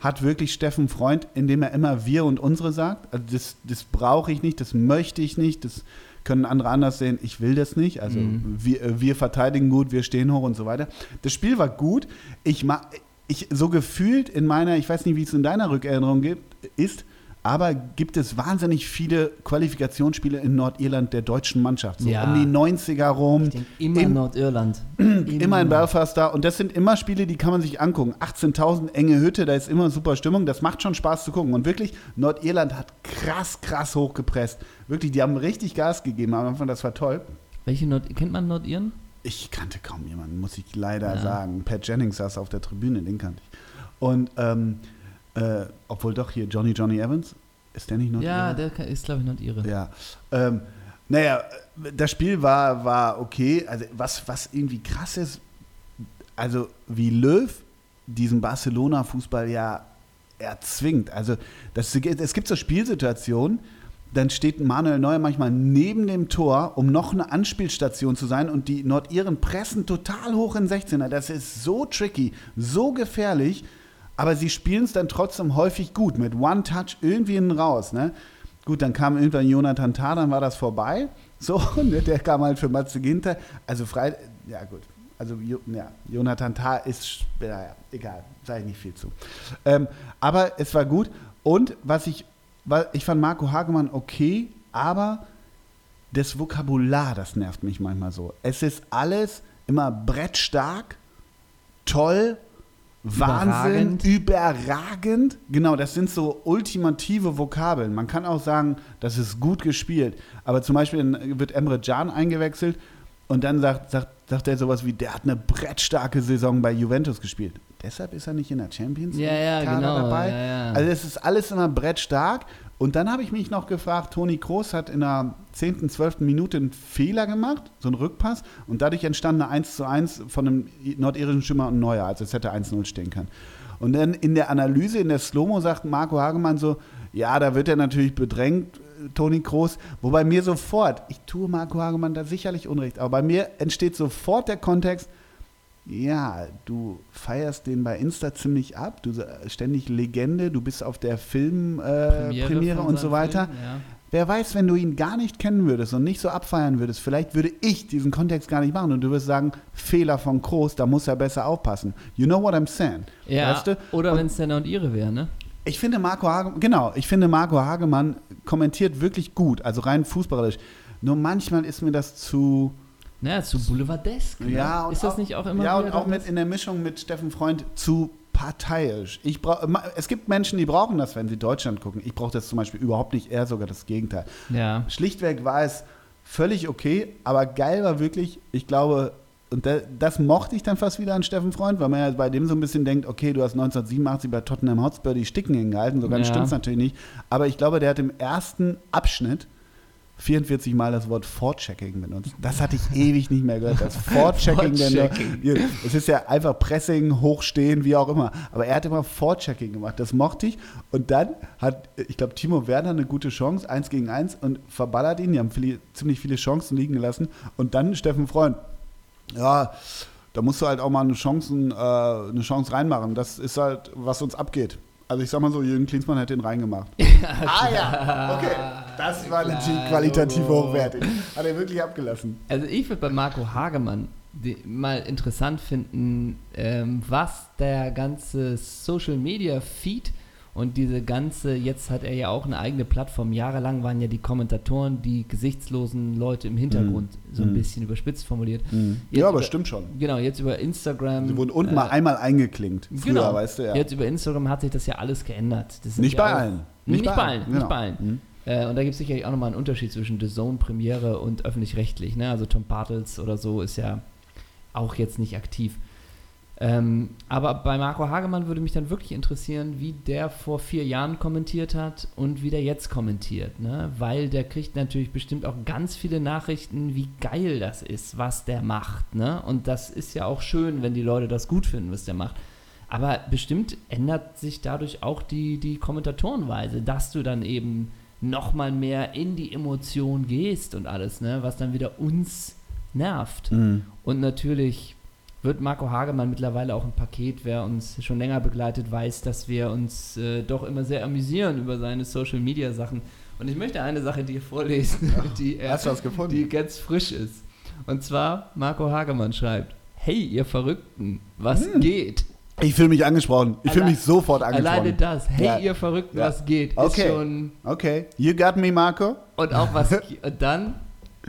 hat wirklich Steffen Freund, indem er immer wir und unsere sagt. Also das, das brauche ich nicht, das möchte ich nicht, das können andere anders sehen, ich will das nicht. Also mhm. wir, äh, wir verteidigen gut, wir stehen hoch und so weiter. Das Spiel war gut. Ich, ich so gefühlt in meiner, ich weiß nicht, wie es in deiner Rückerinnerung gibt, ist, aber gibt es wahnsinnig viele Qualifikationsspiele in Nordirland der deutschen Mannschaft. So ja. um die 90er rum. Ich *clears throat* immer in Nordirland. immer in Belfast da. Und das sind immer Spiele, die kann man sich angucken. 18.000 enge Hütte, da ist immer super Stimmung. Das macht schon Spaß zu gucken. Und wirklich, Nordirland hat krass, krass hochgepresst. Wirklich, die haben richtig Gas gegeben am Anfang. Das war toll. Welche Nord kennt man Nordirren? Ich kannte kaum jemanden, muss ich leider ja. sagen. Pat Jennings saß auf der Tribüne, den kannte ich. Und ähm, äh, obwohl doch hier Johnny Johnny Evans, ist der nicht noch Ja, der ist, glaube ich, noch ihre. Ja. Ähm, naja, das Spiel war, war okay. Also, was, was irgendwie krass ist, also wie Löw diesen Barcelona-Fußball ja erzwingt. Also, das, es gibt so Spielsituationen, dann steht Manuel Neuer manchmal neben dem Tor, um noch eine Anspielstation zu sein und die Nordiren pressen total hoch in 16er. Das ist so tricky, so gefährlich aber sie spielen es dann trotzdem häufig gut, mit One-Touch irgendwie innen raus. Ne? Gut, dann kam irgendwann Jonathan Tah, dann war das vorbei. *laughs* So, ne, der kam halt für Matze Ginter. Also frei, ja gut. Also ja, Jonathan Tah ist, naja, egal, sage ich nicht viel zu. Ähm, aber es war gut. Und was ich, ich fand Marco Hagemann okay, aber das Vokabular, das nervt mich manchmal so. Es ist alles immer brettstark, toll, Wahnsinn, überragend. überragend. Genau, das sind so ultimative Vokabeln. Man kann auch sagen, das ist gut gespielt. Aber zum Beispiel wird Emre Can eingewechselt und dann sagt, sagt, sagt er sowas wie, der hat eine brettstarke Saison bei Juventus gespielt. Deshalb ist er nicht in der Champions League ja, ja, genau, dabei. Ja, ja. Also es ist alles immer brettstark und dann habe ich mich noch gefragt, Toni Kroos hat in der 10., 12. Minute einen Fehler gemacht, so einen Rückpass, und dadurch entstand eine 1 zu 1 von einem nordirischen Schimmer und Neuer, also es hätte 1-0 stehen können. Und dann in der Analyse, in der Slow-Mo sagt Marco Hagemann so, ja, da wird er natürlich bedrängt, Toni Kroos, wobei mir sofort, ich tue Marco Hagemann da sicherlich Unrecht, aber bei mir entsteht sofort der Kontext, ja, du feierst den bei Insta ziemlich ab, du ständig Legende, du bist auf der Filmpremiere äh, und so weiter. Film, ja. Wer weiß, wenn du ihn gar nicht kennen würdest und nicht so abfeiern würdest, vielleicht würde ich diesen Kontext gar nicht machen und du würdest sagen, Fehler von Kroos, da muss er besser aufpassen. You know what I'm saying? Ja, weißt du? oder wenn es Senna und ihre wäre, ne? Ich finde Marco Hagemann, genau, ich finde Marco Hagemann kommentiert wirklich gut, also rein fußballerisch. Nur manchmal ist mir das zu, naja, zu boulevardesk. Ne? Ja, und ist das auch, nicht auch immer Ja, und auch mit in der Mischung mit Steffen Freund zu parteiisch. Ich brauch, es gibt Menschen, die brauchen das, wenn sie Deutschland gucken. Ich brauche das zum Beispiel überhaupt nicht, eher sogar das Gegenteil. Ja. Schlichtweg war es völlig okay, aber geil war wirklich, ich glaube, und das, das mochte ich dann fast wieder an Steffen Freund, weil man ja bei dem so ein bisschen denkt, okay, du hast 1987 bei Tottenham Hotspur die Sticken hingehalten, so ganz ja. stimmt es natürlich nicht. Aber ich glaube, der hat im ersten Abschnitt 44 Mal das Wort Fortchecking benutzt. Das hatte ich ewig nicht mehr gehört. Das Fortchecking. es ist ja einfach Pressing, Hochstehen, wie auch immer. Aber er hat immer Fortchecking gemacht. Das mochte ich. Und dann hat, ich glaube, Timo Werner eine gute Chance, eins gegen eins, und verballert ihn. Die haben viele, ziemlich viele Chancen liegen gelassen. Und dann Steffen Freund. Ja, da musst du halt auch mal eine, Chancen, äh, eine Chance reinmachen. Das ist halt, was uns abgeht. Also ich sag mal so, Jürgen Klinsmann hätte ihn reingemacht. *laughs* ah ja, okay. Das war klar, natürlich qualitativ oh. hochwertig. Hat er wirklich abgelassen. Also ich würde bei Marco Hagemann mal interessant finden, ähm, was der ganze Social Media Feed und diese ganze, jetzt hat er ja auch eine eigene Plattform. Jahrelang waren ja die Kommentatoren die gesichtslosen Leute im Hintergrund, mm. so ein mm. bisschen überspitzt formuliert. Mm. Ja, aber über, stimmt schon. Genau, jetzt über Instagram. Sie wurden unten äh, mal einmal eingeklinkt. Früher, genau. weißt du, ja. Jetzt über Instagram hat sich das ja alles geändert. nicht, ja bei allen. Nicht, nicht bei allen. Genau. Nicht bei allen. Mhm. Äh, und da gibt es sicherlich auch nochmal einen Unterschied zwischen The Zone Premiere und öffentlich-rechtlich. Ne? Also Tom Bartels oder so ist ja auch jetzt nicht aktiv. Ähm, aber bei Marco Hagemann würde mich dann wirklich interessieren, wie der vor vier Jahren kommentiert hat und wie der jetzt kommentiert. Ne? Weil der kriegt natürlich bestimmt auch ganz viele Nachrichten, wie geil das ist, was der macht. Ne? Und das ist ja auch schön, wenn die Leute das gut finden, was der macht. Aber bestimmt ändert sich dadurch auch die, die Kommentatorenweise, dass du dann eben nochmal mehr in die Emotion gehst und alles, ne? was dann wieder uns nervt. Mhm. Und natürlich wird Marco Hagemann mittlerweile auch ein Paket, wer uns schon länger begleitet, weiß, dass wir uns äh, doch immer sehr amüsieren über seine Social Media Sachen. Und ich möchte eine Sache dir vorlesen, *laughs* die, er, du was gefunden? die ganz frisch ist. Und zwar, Marco Hagemann schreibt: Hey, ihr Verrückten, was Hm. geht? Ich fühle mich angesprochen. Ich fühle mich sofort angesprochen. Alleine das, hey, Ja. ihr Verrückten, Ja. was geht, Okay. Okay, you got me, Marco. Und auch was. *laughs* und dann,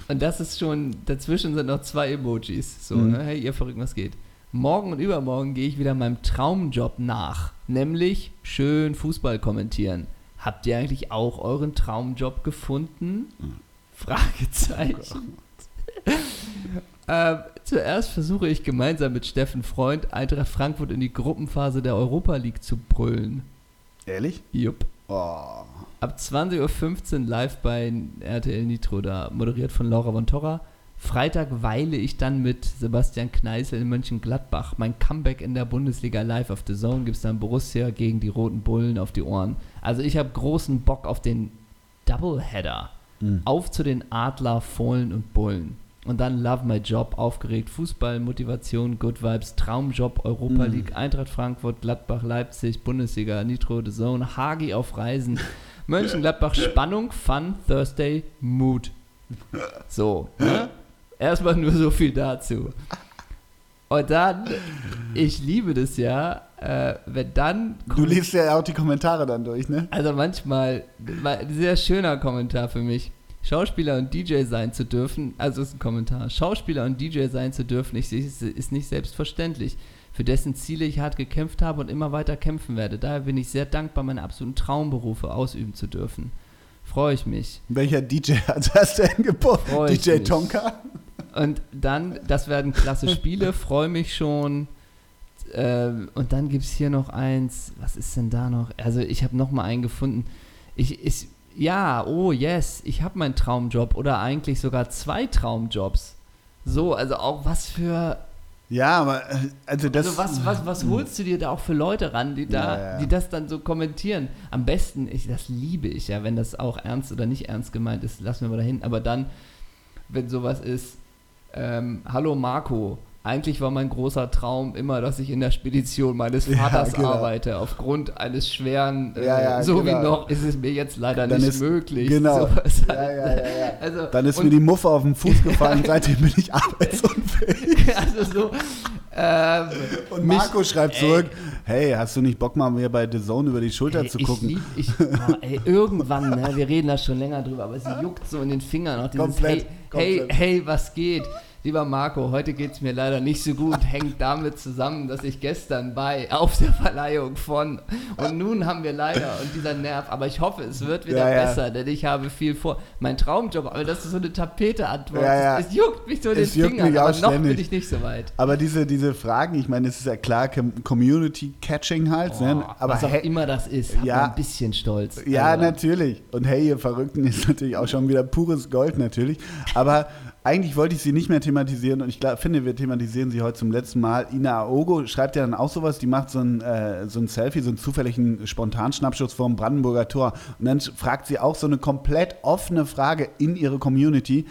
und das ist schon, dazwischen sind noch zwei Emojis. So, Mhm. ne? Hey, ihr verrückt, was geht. Morgen und übermorgen gehe ich wieder meinem Traumjob nach. Nämlich schön Fußball kommentieren. Habt ihr eigentlich auch euren Traumjob gefunden? Fragezeichen. *laughs* ähm, zuerst versuche ich gemeinsam mit Steffen Freund Eintracht Frankfurt in die Gruppenphase der Europa League zu brüllen. Ehrlich? Jupp. Oh. Ab 20.15 Uhr live bei RTL Nitro, da moderiert von Laura von Torra. Freitag weile ich dann mit Sebastian Kneißl in Mönchengladbach. Mein Comeback in der Bundesliga live auf The Zone gibt es dann Borussia gegen die Roten Bullen auf die Ohren. Also ich habe großen Bock auf den Doubleheader. Mhm. Auf zu den Adler, Fohlen und Bullen. Und dann Love My Job, aufgeregt, Fußball, Motivation, Good Vibes, Traumjob, Europa Mhm. League, Eintracht Frankfurt, Gladbach, Leipzig, Bundesliga, Nitro, The Zone, Hagi auf Reisen, *laughs* Mönchengladbach, Spannung, Fun, Thursday, Mood. So, ne? Erstmal nur so viel dazu. Und dann, ich liebe das ja, äh, wenn dann Du liest ja auch die Kommentare dann durch, ne? also manchmal, mal- ein sehr schöner Kommentar für mich. Schauspieler und DJ sein zu dürfen, also ist ein Kommentar, Schauspieler und DJ sein zu dürfen, ich, ist, ist nicht selbstverständlich, für dessen Ziele ich hart gekämpft habe und immer weiter kämpfen werde. Daher bin ich sehr dankbar, meine absoluten Traumberufe ausüben zu dürfen. Freue ich mich. Welcher DJ hat das denn ich DJ mich. Tonka? Und dann, das werden klasse Spiele, freue mich schon. Ähm, und dann gibt es hier noch eins. Was ist denn da noch? Also, ich habe noch mal einen gefunden. Ich, ich, ja, oh yes, ich habe meinen Traumjob oder eigentlich sogar zwei Traumjobs. So, also auch was für. Ja, aber äh, also das. also was, was, was holst du dir da auch für Leute ran, die da, Ja, ja. die das dann so kommentieren? Am besten, ich, das liebe ich ja, wenn das auch ernst oder nicht ernst gemeint ist, lassen wir mal dahin. Aber dann, wenn sowas ist, ähm, hallo Marco, eigentlich war mein großer Traum immer, dass ich in der Spedition meines *laughs* Ja, Vaters genau. arbeite. Aufgrund eines schweren, äh, Ja, ja, so genau. wie noch, ist es mir jetzt leider Dann nicht ist- möglich. genau. Ja, ja, ja, ja. *laughs* Also, Dann ist und- mir die Muffe auf den Fuß gefallen, *laughs* seitdem bin ich arbeitsunfähig. also so, ähm, Und mich- Marco schreibt ey. zurück, hey, hast du nicht Bock mal mir bei The Zone über die Schulter Ey, zu gucken? Lieb, ich, oh, ey, irgendwann, ne, wir reden da schon länger drüber, aber es juckt so in den Fingern noch dieses Komplett, hey, komplett. hey, hey, was geht? Lieber Marco, heute geht es mir leider nicht so gut, hängt damit zusammen, dass ich gestern bei auf der Verleihung von und nun haben wir leider und dieser Nerv, aber ich hoffe, es wird wieder Ja, ja. besser, denn ich habe viel vor. Mein Traumjob, aber das ist so eine Tapete-Antwort. Ja. Es, juckt mich so den Es juckt Fingern, mich auch aber noch ständig. bin ich nicht so weit. Aber diese, diese Fragen, ich meine, es ist ja klar, Com- Community-Catching halt, Oh, ne? aber was auch hey, immer das ist, Ja. ein bisschen stolz. Ja, Aber- natürlich. Und hey, ihr Verrückten *laughs* ist natürlich auch schon wieder pures Gold natürlich. Aber eigentlich wollte ich sie nicht mehr thematisieren und ich glaub, finde, wir thematisieren sie heute zum letzten Mal. Ina Aogo schreibt ja dann auch sowas, die macht so ein, äh, so ein Selfie, so einen zufälligen Spontanschnappschuss vom Brandenburger Tor. Und dann fragt sie auch so eine komplett offene Frage in ihre Community.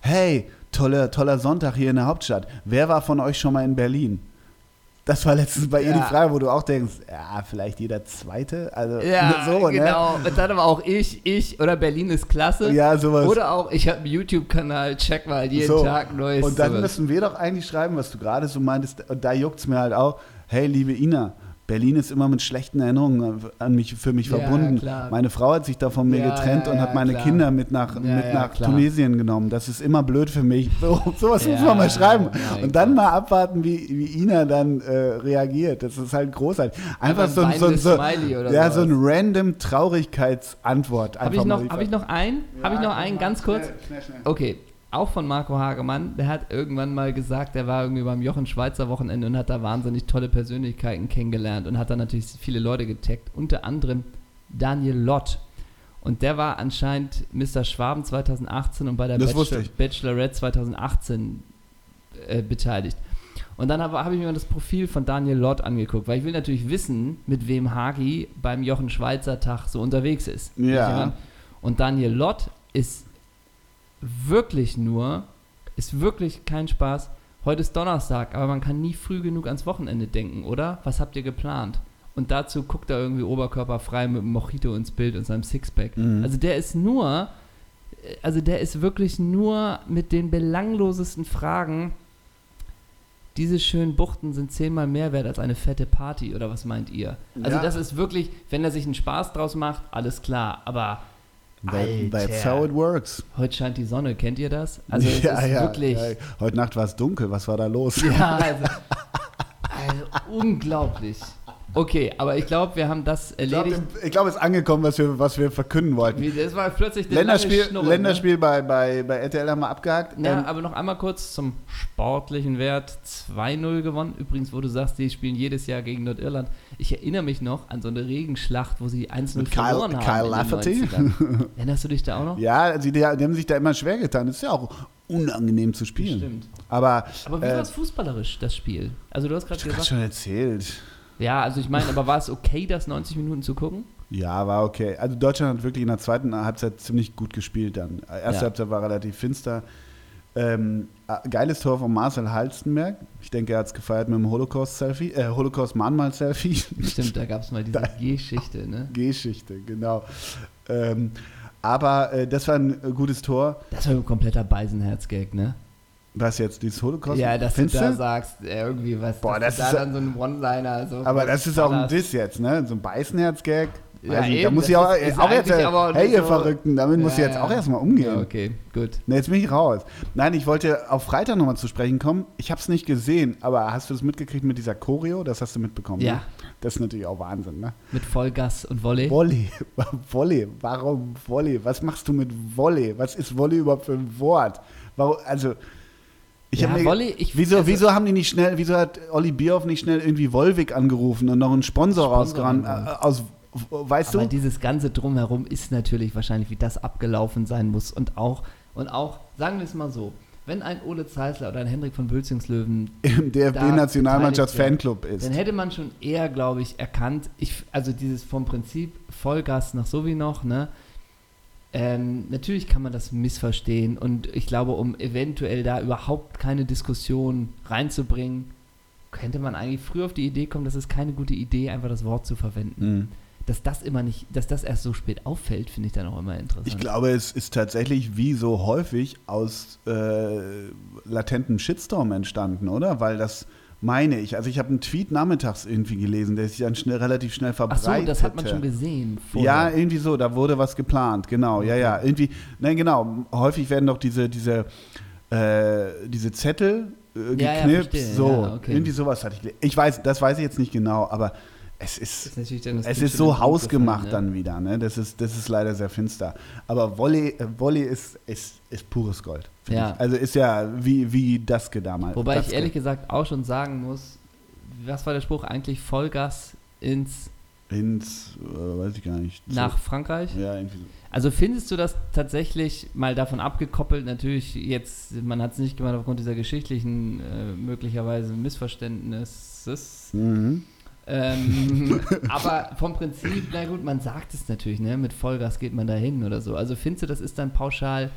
Hey, toller, toller Sonntag hier in der Hauptstadt. Wer war von euch schon mal in Berlin? Das war letztens bei ihr Ja. die Frage, wo du auch denkst, ja, vielleicht jeder Zweite. Also Ja, *laughs* so, ne? genau. Und dann aber auch ich, ich oder Berlin ist klasse. Ja, sowas. Oder auch, ich habe einen YouTube-Kanal, check mal jeden So. Tag Neues. Und dann sowas. müssen wir doch eigentlich schreiben, was du gerade so meintest. Und da juckt es mir halt auch. Hey, liebe Ina, Berlin ist immer mit schlechten Erinnerungen an mich, für mich Ja, verbunden. klar. Meine Frau hat sich da von mir Ja, getrennt ja, und hat meine klar. Kinder mit nach, mit nach. Tunesien genommen. Das ist immer blöd für mich. So, sowas muss man mal schreiben. Und dann mal abwarten, wie, wie Ina dann äh, reagiert. Das ist halt großartig. Einfach, so, ein- so, so, ja, so ein random Traurigkeitsantwort. Habe ich, noch, hab ich noch einen? Habe ich noch einen, ganz kurz? Schnell, schnell, schnell. Okay. Auch von Marco Hagemann. Der hat irgendwann mal gesagt, er war irgendwie beim Jochen Schweizer Wochenende und hat da wahnsinnig tolle Persönlichkeiten kennengelernt und hat da natürlich viele Leute getaggt. Unter anderem Daniel Lott. Und der war anscheinend Mr. Schwaben 2018 und bei der Bachelor. Bachelorette 2018 äh, beteiligt. Und dann habe hab ich mir das Profil von Daniel Lott angeguckt, weil ich will natürlich wissen, mit wem Hagi beim Jochen Schweizer Tag so unterwegs ist. Ja. Und Daniel Lott ist wirklich nur, ist wirklich kein Spaß. Heute ist Donnerstag, aber man kann nie früh genug ans Wochenende denken, oder? Was habt ihr geplant? Und dazu guckt er irgendwie oberkörperfrei mit dem Mojito ins Bild und seinem Sixpack. Mhm. Also der ist nur, also der ist wirklich nur mit den belanglosesten Fragen. Diese schönen Buchten sind zehnmal mehr wert als eine fette Party, oder was meint ihr? Also Ja. das ist wirklich, wenn er sich einen Spaß draus macht, alles klar. Aber That, that's how it works. heute scheint die Sonne, kennt ihr das? Also *laughs* es ja, ist ja, wirklich, ja. Heute Nacht war es dunkel, was war da los? ja, *laughs* also, also unglaublich. Okay, aber ich glaube, wir haben das Ich glaube, erledigt. glaub, es ist angekommen, was wir, was wir verkünden wollten. Das war plötzlich eine Länderspiel, lange Schnurre, ne? Länderspiel bei, bei, bei RTL haben wir abgehakt. Ja, Ähm, aber noch einmal kurz zum sportlichen Wert. 2-0 gewonnen. Übrigens, wo du sagst, die spielen jedes Jahr gegen Nordirland. Ich erinnere mich noch an so eine Regenschlacht, wo sie 1-0 Mit Kyle- verloren haben. Kyle Lafferty? 90ern. *laughs* Erinnerst du dich da auch noch? ja, die, die haben sich da immer schwer getan. Das ist ja auch unangenehm zu spielen. Stimmt. Aber Aber wie Äh, war es fußballerisch, das Spiel? Also du hast gerade gesagt, schon erzählt. Ja, also ich meine, aber war es okay, das 90 Minuten zu gucken? Ja, war okay. Also Deutschland hat wirklich in der zweiten Halbzeit ziemlich gut gespielt dann. Erste Ja. Halbzeit war relativ finster. Ähm, äh, geiles Tor von Marcel Halstenberg. Ich denke, er hat es gefeiert mit dem Holocaust-Selfie, äh, Holocaust-Mahnmal-Selfie. Stimmt, da gab es mal diese *laughs* Geschichte, ne? Geschichte, genau. Ähm, aber äh, das war ein äh, gutes Tor. Das war ein kompletter Beisenherz-Gag, ne? Was jetzt, dieses Holocaust? Ja, dass Findest du da du? sagst, äh, irgendwie was, Boah, das ist da dann so ein One-Liner so Aber das ist auch ein. Diss jetzt, ne? So ein Beißenherz-Gag. Ja, Also, da muss das ich auch, ist- ist auch jetzt, aber hey nur ihr so- Verrückten, damit muss ich Ja, jetzt ja. auch erstmal umgehen. Ja, okay, gut. Ne, jetzt bin ich raus. Nein, ich wollte auf Freitag nochmal zu sprechen kommen. Ich habe es nicht gesehen, aber hast du es mitgekriegt mit dieser Choreo? Das hast du mitbekommen. Ja. Ne? Das ist natürlich auch Wahnsinn, ne? Mit Vollgas und Volley. Volley. *laughs* Volley. Warum Volley? Was machst du mit Volley? Was ist Volley überhaupt für ein Wort? Warum, also, ich Ja, mir, Volley, ich- wieso, also- wieso haben die nicht schnell, wieso hat Olli Bierhoff nicht schnell irgendwie Volvic angerufen und noch einen Sponsor Sponsor rausgerannt? angerufen. Äh, aus, weißt Aber du? dieses ganze Drumherum ist natürlich wahrscheinlich, wie das abgelaufen sein muss. Und auch, und auch, sagen wir es mal so, wenn ein Ole Zeisler oder ein Hendrik von Bülzingslöwen *laughs* Im DFB-Nationalmannschafts-Fanclub ist. Dann hätte man schon eher, glaube ich, erkannt, ich, also dieses vom Prinzip Vollgas nach so wie noch, ne? Ähm, natürlich kann man das missverstehen und ich glaube, um eventuell da überhaupt keine Diskussion reinzubringen, könnte man eigentlich früh auf die Idee kommen, dass es keine gute Idee, einfach das Wort zu verwenden. Mhm. Dass das immer nicht, dass das erst so spät auffällt, finde ich dann auch immer interessant. Ich glaube, es ist tatsächlich wie so häufig aus äh, latentem Shitstorm entstanden, oder? Weil das meine ich. Also ich habe einen Tweet nachmittags irgendwie gelesen, der sich dann schnell, relativ schnell Ach verbreitet. so, das hat man schon gesehen. Ja, vorher. irgendwie so, da wurde was geplant, genau, ja, ja. Irgendwie, nein, genau, häufig werden doch diese, diese, äh, diese Zettel äh, Ja, ja, geknipst, verstehe, so. ja, okay. Irgendwie sowas hatte ich gelesen. Ich weiß, das weiß ich jetzt nicht genau, aber es ist, ist es ist so hausgemacht gefallen, dann wieder, ne? Das ist, das ist leider sehr finster. Aber Volley, äh, Volley ist, ist, ist pures Gold. Ja. Ich. Also ist ja wie, wie Daske damals. Wobei ich Daske. ehrlich gesagt auch schon sagen muss, was war der Spruch eigentlich? Vollgas ins Ins, äh, weiß ich gar nicht. Nach Frankreich? Ja, irgendwie so. Also findest du das tatsächlich mal davon abgekoppelt? Natürlich jetzt, man hat es nicht gemacht aufgrund dieser geschichtlichen äh, möglicherweise Missverständnisses. Mhm. Ähm, *laughs* aber vom Prinzip, na gut, man sagt es natürlich, ne? Mit Vollgas geht man dahin oder so. Also findest du, das ist dann pauschal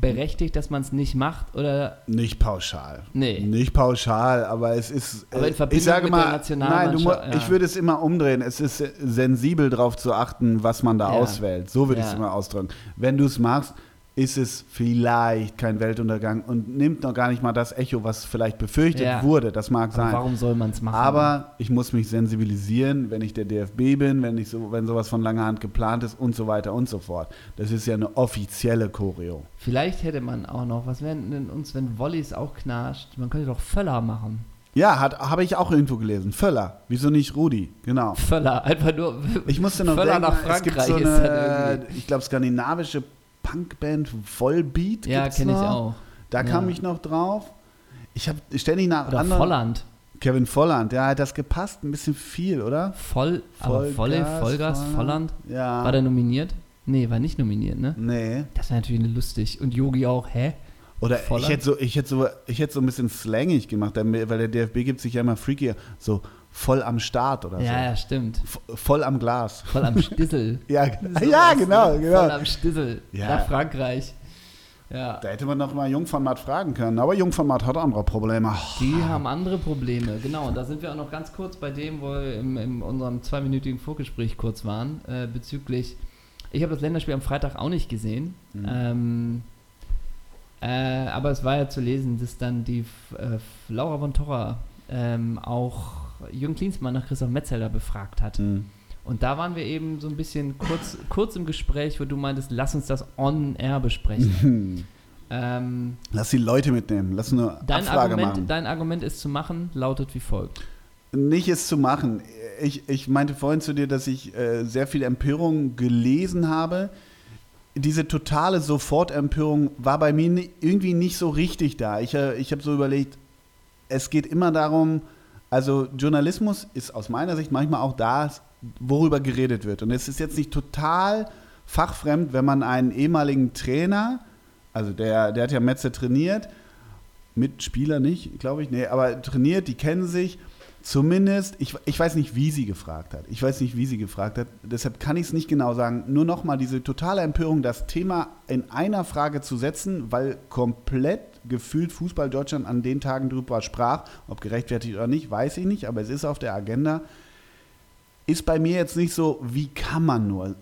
berechtigt, dass man es nicht macht oder Nicht pauschal. Nee. Nicht pauschal, aber es ist. Aber in äh, Verbindung ich sage mal, nein, du ja. ich würde es immer umdrehen. Es ist sensibel darauf zu achten, was man da Ja. auswählt. So würde ich es Ja. immer ausdrücken. Wenn du es machst, ist es vielleicht kein Weltuntergang und nimmt noch gar nicht mal das Echo, was vielleicht befürchtet Ja. wurde. Das mag aber sein. warum soll man es machen? Aber ich muss mich sensibilisieren, wenn ich der DFB bin, wenn, ich so, wenn sowas von langer Hand geplant ist und so weiter und so fort. Das ist ja eine offizielle Choreo. Vielleicht hätte man auch noch, was wären denn uns, wenn Volleys auch knarscht? Man könnte doch Völler machen. Ja, habe ich auch irgendwo gelesen. Völler. Wieso nicht Rudi? Genau. Völler, einfach nur. Ich musste noch Völler denken, nach es gibt Frankreich so eine, irgendwie- ich glaube, skandinavische Punkband Vollbeat. Ja, kenne ich auch. Da Ja. kam ich noch drauf. Ich habe ständig nach Oder anderen. Volland. Kevin Volland, ja, hat das gepasst, ein bisschen viel, oder? Voll, aber Volle, Vollgas, Volland. Ja. War der nominiert? Nee, war nicht nominiert, ne? Nee. Das wäre natürlich lustig. Und Yogi auch, hä? Oder ich hätte, so, ich, hätte so, ich hätte so ein bisschen slangig gemacht, weil der DFB gibt sich ja immer freaky, so voll am Start oder Ja, so. ja, stimmt. V- Voll am Glas. Voll am Stissel. *laughs* Ja, Sowas, *laughs* ja ne? genau, Voll genau. am Stissel. Ja. Nach Frankreich. Ja. Da hätte man noch mal Jung von Matt fragen können, aber Jung von Matt hat andere Probleme. Die haben andere Probleme, genau. Und da sind wir auch noch ganz kurz bei dem, wo wir im, in unserem zweiminütigen Vorgespräch kurz waren, äh, bezüglich. Ich habe das Länderspiel am Freitag auch nicht gesehen. Mhm. Ähm, äh, aber es war ja zu lesen, dass dann die äh, Laura von Torra ähm, auch Jürgen Klinsmann nach Christoph Metzelder befragt hat. Hm. Und da waren wir eben so ein bisschen kurz, kurz im Gespräch, wo du meintest, lass uns das on air besprechen. *laughs* Hm. ähm, Lass die Leute mitnehmen, lass eine dein, Abfrage Argument, machen. dein Argument ist zu machen, lautet wie folgt. Nicht es zu machen. Ich, ich meinte vorhin zu dir, dass ich äh, sehr viel Empörung gelesen habe. Diese totale Sofortempörung war bei mir irgendwie nicht so richtig da. Ich, äh, ich habe so überlegt, es geht immer darum, also Journalismus ist aus meiner Sicht manchmal auch das, worüber geredet wird. Und es ist jetzt nicht total fachfremd, wenn man einen ehemaligen Trainer, also der, der hat ja Metze trainiert, Mitspieler nicht, glaube ich, nee, aber trainiert, die kennen sich. Zumindest, ich, ich weiß nicht, wie sie gefragt hat. Ich weiß nicht, wie sie gefragt hat. Deshalb kann ich es nicht genau sagen. Nur nochmal diese totale Empörung, das Thema in einer Frage zu setzen, weil komplett gefühlt Fußball Deutschland an den Tagen drüber sprach. Ob gerechtfertigt oder nicht, weiß ich nicht, aber es ist auf der Agenda. Ist bei mir jetzt nicht so, wie kann man nur?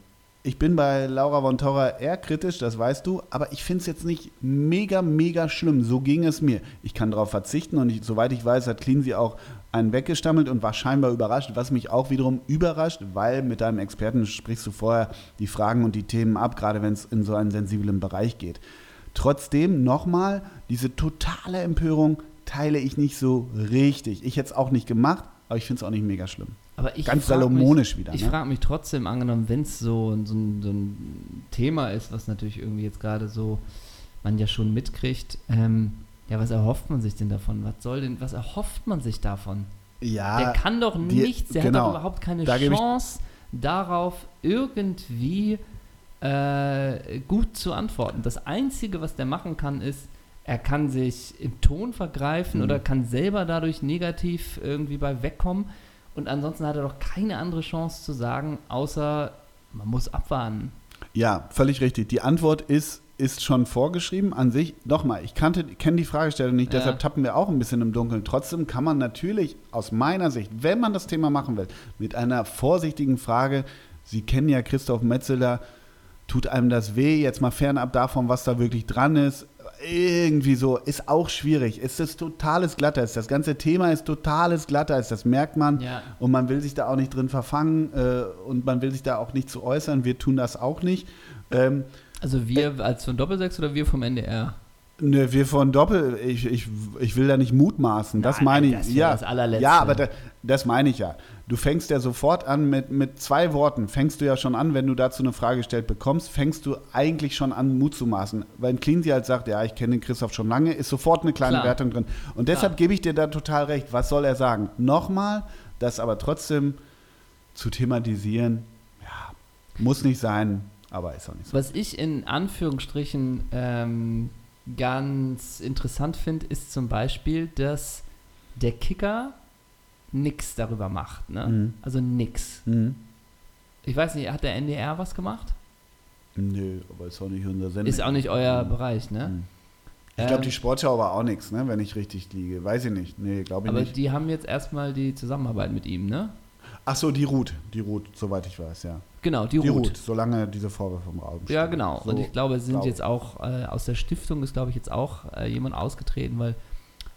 Ich bin bei Laura von Torra eher kritisch, das weißt du, aber ich finde es jetzt nicht mega, mega schlimm. So ging es mir. Ich kann darauf verzichten und ich, soweit ich weiß, hat Clean sie auch einen weggestammelt und war scheinbar überrascht, was mich auch wiederum überrascht, weil mit deinem Experten sprichst du vorher die Fragen und die Themen ab, gerade wenn es in so einen sensiblen Bereich geht. Trotzdem nochmal, diese totale Empörung teile ich nicht so richtig. Ich hätte es auch nicht gemacht, aber ich finde es auch nicht mega schlimm. Aber ich Ganz salomonisch mich, wieder. Ich ne? frage mich trotzdem, angenommen, wenn es so, so, ein, so ein Thema ist, was natürlich irgendwie jetzt gerade so man ja schon mitkriegt, ähm, ja, was erhofft man sich denn davon? Was soll denn, was erhofft man sich davon? Ja, der kann doch nichts, der genau. hat doch überhaupt keine ich- Chance darauf, irgendwie äh, gut zu antworten. Das Einzige, was der machen kann, ist, er kann sich im Ton vergreifen Mhm. oder kann selber dadurch negativ irgendwie bei wegkommen. Und ansonsten hat er doch keine andere Chance zu sagen, außer man muss abwarten. Ja, völlig richtig. Die Antwort ist, ist schon vorgeschrieben an sich. Nochmal, ich kannte, kenne die Fragestellung nicht, Ja. deshalb tappen wir auch ein bisschen im Dunkeln. Trotzdem kann man natürlich aus meiner Sicht, wenn man das Thema machen will, mit einer vorsichtigen Frage, Sie kennen ja Christoph Metzeler, tut einem das weh, jetzt mal fernab davon, was da wirklich dran ist. Irgendwie so, ist auch schwierig. Es ist totales Glatteis. Das ganze Thema ist totales Glatteis. Das merkt man. Ja. Und man will sich da auch nicht drin verfangen äh, und man will sich da auch nicht zu äußern. Wir tun das auch nicht. Ähm, Also wir als von Doppelsechs oder wir vom NDR? ne, wir von Doppel, ich, ich, ich will da nicht mutmaßen. Das Nein, meine ich. das ja, das allerletzte. ja, aber da, das meine ich ja. Du fängst ja sofort an mit, mit zwei Worten. Fängst du ja schon an, wenn du dazu eine Frage gestellt bekommst, fängst du eigentlich schon an, Mut zu maßen. Weil Cleansy halt sagt, ja, ich kenne den Christoph schon lange, ist sofort eine kleine Klar. Wertung drin. Und deshalb Klar. gebe ich dir da total recht. Was soll er sagen? Nochmal, das aber trotzdem zu thematisieren, ja, muss nicht sein, aber ist auch nicht so. Was ich in Anführungsstrichen ähm, ganz interessant finde, ist zum Beispiel, dass der Kicker nichts darüber macht. Ne? Mhm. Also nix. Mhm. Ich weiß nicht, hat der NDR was gemacht? Nö, aber ist auch nicht unser Sender. Ist auch nicht euer Mhm. Bereich, ne? Mhm. Ich glaube, Ähm, die Sportschau war auch nichts, ne, wenn ich richtig liege. Weiß ich nicht. Nee, glaube ich aber nicht. die haben jetzt erstmal die Zusammenarbeit mit ihm, ne? Ach so, die ruht. Die ruht, soweit ich weiß, ja. Genau, die, Die ruht. ruht, solange diese Vorwürfe im Raum stehen. Ja, genau. So, und ich glaube, es sind glaub jetzt auch äh, aus der Stiftung ist, glaube ich, jetzt auch äh, jemand ausgetreten, weil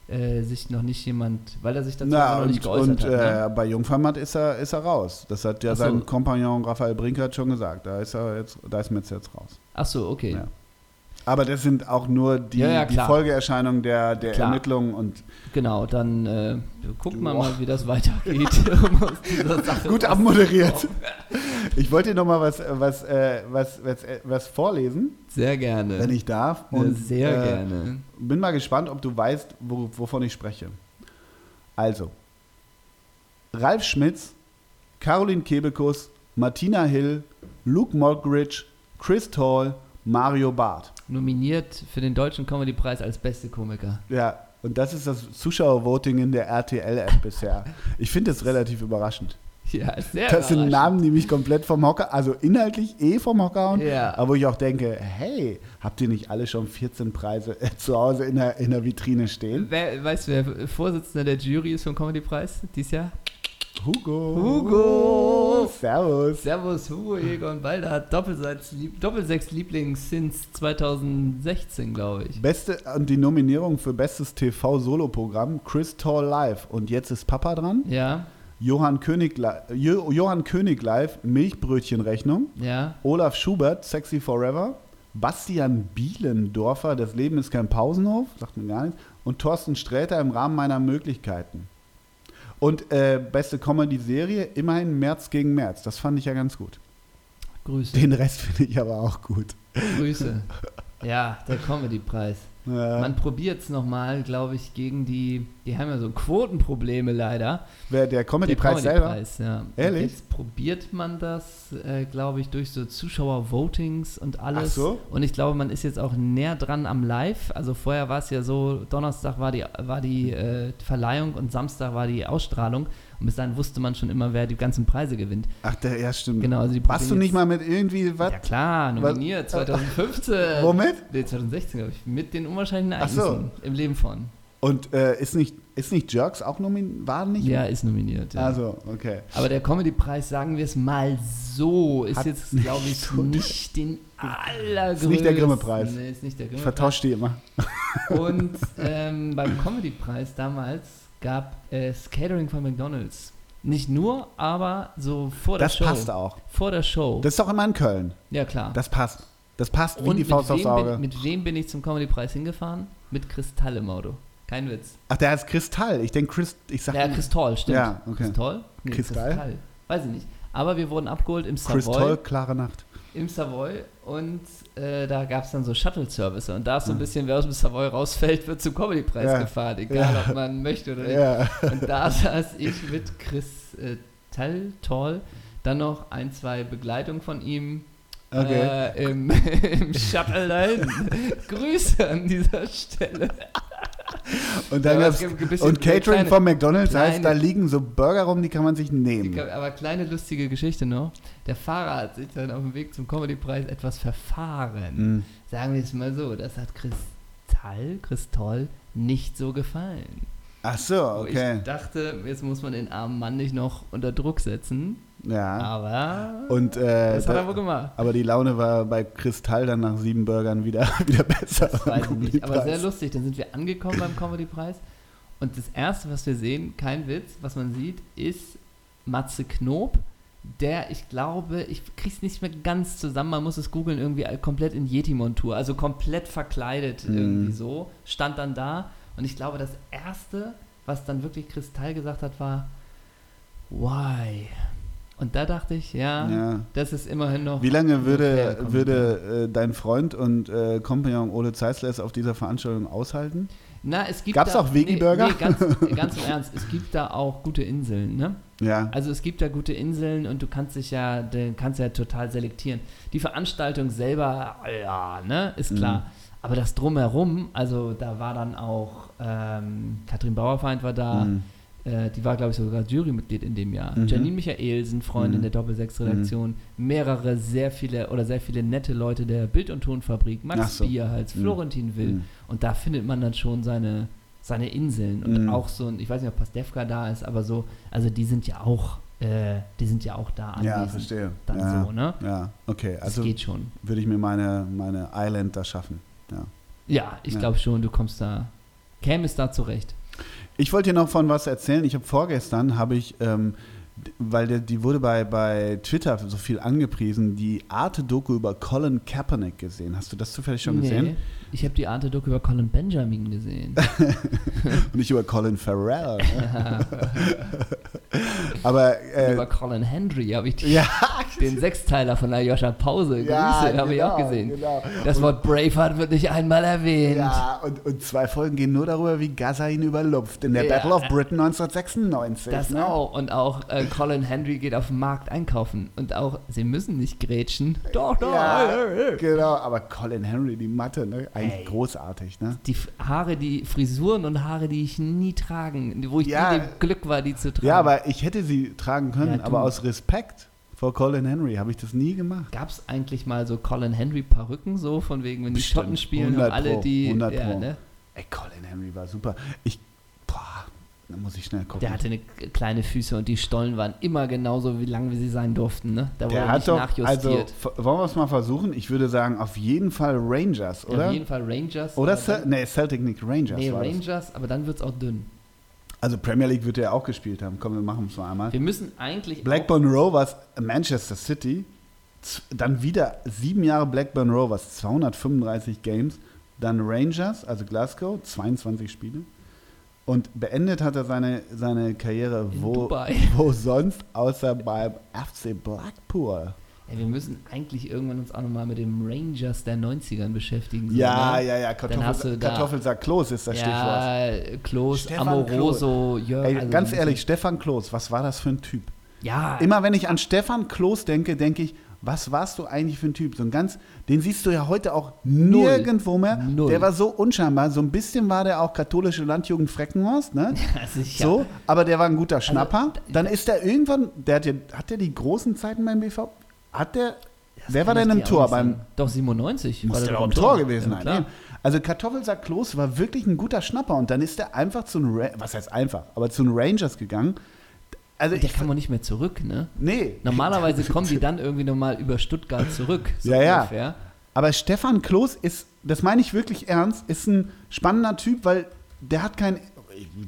äh, sich noch nicht jemand, weil er sich dazu Na, noch und, nicht geäußert und hat. Ne? äh, bei Jungformat ist er, ist er raus. Das hat ja so. sein Kompagnon Raphael Brinkert schon gesagt. Da ist er jetzt, da ist Metz jetzt raus. Ach so, okay. Ja. Aber das sind auch nur die, Ja, ja, die. Folgeerscheinungen der, der Klar. Ermittlungen und Genau, dann äh, gucken wir mal, wie das weitergeht. *laughs* gut abmoderiert. *laughs* Ich wollte dir noch mal was, was, äh, was, was, äh, was vorlesen, Sehr gerne. wenn ich darf. ja, sehr äh, gerne. Bin mal gespannt, ob du weißt, wo, wovon ich spreche. Also, Ralf Schmitz, Caroline Kebekus, Martina Hill, Luke Mockridge, Chris Tall, Mario Barth. Nominiert für den Deutschen Comedy-Preis als beste Komiker. Ja, und das ist das Zuschauervoting in der RTL-App bisher. Ich finde das relativ überraschend. *laughs* Ja, sehr Das sind. Namen, die mich komplett vom Hocker, also inhaltlich eh vom Hocker hauen, Ja. aber wo ich auch denke, hey, habt ihr nicht alle schon 14 Preise äh, zu Hause in der, in der Vitrine stehen? Wer, weißt du, wer Vorsitzender der Jury ist vom Comedy-Preis dieses Jahr? Hugo. Hugo. Servus. Servus, Hugo Egon Balder hat Doppelsechs, Lieb Doppelsechs Lieblings since 2016, glaube ich. Beste und die Nominierung für bestes TV-Solo-Programm Chris Tall Live. Und jetzt ist Papa dran. Ja, Johann König, Johann König Live, Milchbrötchenrechnung. ja. Olaf Schubert, Sexy Forever. Bastian Bielendorfer, Das Leben ist kein Pausenhof, sagt mir gar nichts. Und Thorsten Sträter im Rahmen meiner Möglichkeiten. Und äh, beste Comedy-Serie, immerhin März gegen März. Das fand ich ja ganz gut. Grüße. Den Rest finde ich aber auch gut. Grüße. Ja, der Comedy-Preis. Äh, Man probiert es nochmal, glaube ich, gegen die, die haben ja so Quotenprobleme leider. wer der Comedy-Preis Der selber? Comedy-Preis, ja. Und Ehrlich? Jetzt probiert man das, äh, glaube ich, durch so Zuschauer-Votings und alles. Ach so? Und ich glaube, man ist jetzt auch näher dran am Live. Also vorher war es ja so, Donnerstag war die, war die äh, Verleihung und Samstag war die Ausstrahlung. Und bis dahin wusste man schon immer, wer die ganzen Preise gewinnt. Ach, der, ja, stimmt. Genau, also die Warst du nicht mal mit irgendwie was? Ja klar, nominiert, *laughs* 2015. Womit? Nee, 2016, glaube ich. Mit den unwahrscheinlichen Ach so. Ereignissen im Leben von. Und äh, ist, nicht, ist nicht Jerks auch nominiert? War nicht? Ja, ist nominiert. Ja. Also, okay. Aber der Comedy-Preis, sagen wir es mal so, ist Hat jetzt, glaube ich, so- nicht den allergrößten. nicht der Grimme-Preis. Nee, ist nicht der Ich Grimme-Preis. vertausche die immer. Und ähm, beim Comedy-Preis damals gab es Catering von McDonalds. Nicht nur, aber so vor der Das Show. passt auch. Vor der Show. Das ist doch immer in Köln. ja, klar. Das passt. Das passt wie Und die Faust aufs Auge. bin, mit wem bin ich zum Comedy-Preis hingefahren? Mit Kristall im Auto. Kein Witz. Ach, der heißt Kristall. Ich denke, Chris, ich sag Ja, Kristall, stimmt. Ja, okay. Kristall? Nee, Kristall? Weiß ich nicht. Aber wir wurden abgeholt im Savoy. Kristall, klare Nacht. Im Savoy und äh, da gab es dann so Shuttle-Service. Und da ist so ein Mhm. bisschen, wer aus dem Savoy rausfällt, wird zum Comedy-Preis Ja. gefahren. Egal, Ja. ob man möchte oder nicht. Ja. Und da *laughs* saß ich mit Chris äh, Tall, Toll, dann noch ein, zwei Begleitungen von ihm Okay. äh, im, *laughs* im Shuttle dahin. Grüße an dieser Stelle. Und dann gab's, und Catering von McDonalds heißt, kleine- da liegen so Burger rum, die kann man sich nehmen. Aber kleine lustige Geschichte noch. Der Fahrer hat sich dann auf dem Weg zum Comedy-Preis etwas verfahren. Mhm. Sagen wir es mal so, das hat Kristall, Kristall nicht so gefallen. Ach so, Wo okay. Ich dachte, jetzt muss man den armen Mann nicht noch unter Druck setzen. Ja. Aber Und, äh, das hat er wohl gemacht. aber die Laune war bei Kristall dann nach sieben Burgern wieder, *laughs* wieder besser. Das weiß ich nicht. Aber sehr lustig. Dann sind wir angekommen beim Comedy-Preis. Und das Erste, was wir sehen, kein Witz, was man sieht, ist Matze Knob, der, ich glaube, ich krieg's nicht mehr ganz zusammen, man muss es googeln, irgendwie komplett in Yeti-Montur, also komplett verkleidet Mhm. irgendwie so, stand dann da. Und ich glaube, das Erste, was dann wirklich Kristall gesagt hat, war, why? Und da dachte ich, ja, Ja. das ist immerhin noch. Wie lange würde, würde äh, dein Freund und äh, Kompagnon Ole Zeisler es auf dieser Veranstaltung aushalten? Na, es gibt Gab's da, auch Veggie-Burger? Nee, nee, ganz, *laughs* ganz im Ernst, es gibt da auch gute Inseln, ne? Ja. Also es gibt da gute Inseln und du kannst dich ja, du kannst ja total selektieren. Die Veranstaltung selber, ja, ne, ist klar. Mhm. Aber das drumherum, also da war dann auch ähm, Katrin Bauerfeind war da, Mhm. äh, die war, glaube ich, sogar Jurymitglied in dem Jahr. Mhm. Janine Michaelsen, Freundin Mhm. der Doppelsechs-Redaktion, mehrere, sehr viele oder sehr viele nette Leute der Bild- und Tonfabrik, Max so. Bierhals, Mhm. Florentin Will. Mhm. Und da findet man dann schon seine, seine Inseln und Mhm. auch so ein, ich weiß nicht, ob Pastewka da ist, aber so, also die sind ja auch, äh, die sind ja auch da anwesend. Ja, verstehe. Dann ja. so, ne? Ja, okay. Das Also geht schon. würde ich mir meine, meine Island da schaffen. Ja, ich Ja. glaube schon, du kommst da, käme es da zurecht. Ich wollte dir noch von was erzählen. Ich habe vorgestern, habe ich, ähm, weil der, die wurde bei, bei Twitter so viel angepriesen, die Arte-Doku über Colin Kaepernick gesehen. Hast du das zufällig schon gesehen? ich habe die Arte-Doku über Colin Benjamin gesehen. *laughs* Und nicht über Colin Farrell. *laughs* Aber äh, über Colin Henry habe ich die ja, *laughs* den Sechsteiler von Aljoscha Pause. Grüße, Ja, habe ich auch genau, gesehen. genau. Das Wort Braveheart wird nicht einmal erwähnt. Ja, und, und zwei Folgen gehen nur darüber, wie Gaza ihn überlupft. In der Ja. Battle of Britain 1996. Das ne? auch. Und auch äh, Colin Henry geht auf den Markt einkaufen. Und auch, sie müssen nicht grätschen. Doch, doch. Ja, genau. Aber Colin Henry, die Matte, ne? eigentlich Ey. großartig. Ne? Die Haare, die Frisuren und Haare, die ich nie tragen, wo ich Ja. nie dem Glück war, die zu tragen. Ja, aber ich hätte sie tragen können, Ja, aber aus Respekt vor Colin Henry habe ich das nie gemacht. Gab es eigentlich mal so Colin Henry Perücken so von wegen, wenn die Bestimmt. Schotten spielen, 100 haben alle die, 100 ja, Pro. ne? Ey, Colin Henry war super. Ich, boah, da muss ich schnell gucken. Der hatte eine kleine Füße und die Stollen waren immer genauso wie lang, wie sie sein durften, ne? Da wurde Der hat nicht doch, also, nachjustiert. f- wollen wir es mal versuchen? Ich würde sagen, auf jeden Fall Rangers, oder? Auf jeden Fall Rangers. Oder Cel nee, Celtic nicht Rangers. Nee, war das. Rangers, aber dann wird es auch dünn. Also Premier League wird er auch gespielt haben. Komm, wir machen es mal einmal. Wir müssen eigentlich. Blackburn Rovers, Manchester City. Dann wieder sieben Jahre Blackburn Rovers, 235 Games. Dann Rangers, also Glasgow, 22 Spiele. Und beendet hat er seine, seine Karriere In wo, Dubai. wo sonst, außer beim FC Blackpool. Ja, wir müssen eigentlich irgendwann uns auch nochmal mit dem Rangers der 90ern beschäftigen. so, Ja, ne? ja, ja, Kartoffel, Kartoffelsack Klos ist das Stichwort. Ja, Klos, Stefan Amoroso, Jörg. Ey, also ganz ehrlich, Stefan Klos, was war das für ein Typ? Ja, Immer wenn ich an Stefan Klos denke, denke ich, was warst du eigentlich für ein Typ? So ein ganz, den siehst du ja heute auch nirgendwo mehr. Null. Der war so unscheinbar. So ein bisschen war der auch katholische Landjugend Freckenhorst, ne? *laughs* also ich, So, aber der war ein guter Schnapper. d- Dann ist er irgendwann, der hat, ja, hat der die großen Zeiten beim BV? Hat der, das wer war denn im auch Tor beim. Doch, 97. muss war der doch doch im Tor gewesen Ja, sein. Nee. Also Kartoffelsack Klos war wirklich ein guter Schnapper und dann ist er einfach zu den, Ra was heißt einfach, aber zu den Rangers gegangen. Also Und der kann man nicht mehr zurück, ne? nee. Normalerweise *laughs* kommen die dann irgendwie nochmal über Stuttgart zurück. So Ja, ja. ungefähr. Aber Stefan Klos ist, das meine ich wirklich ernst, ist ein spannender Typ, weil der hat kein,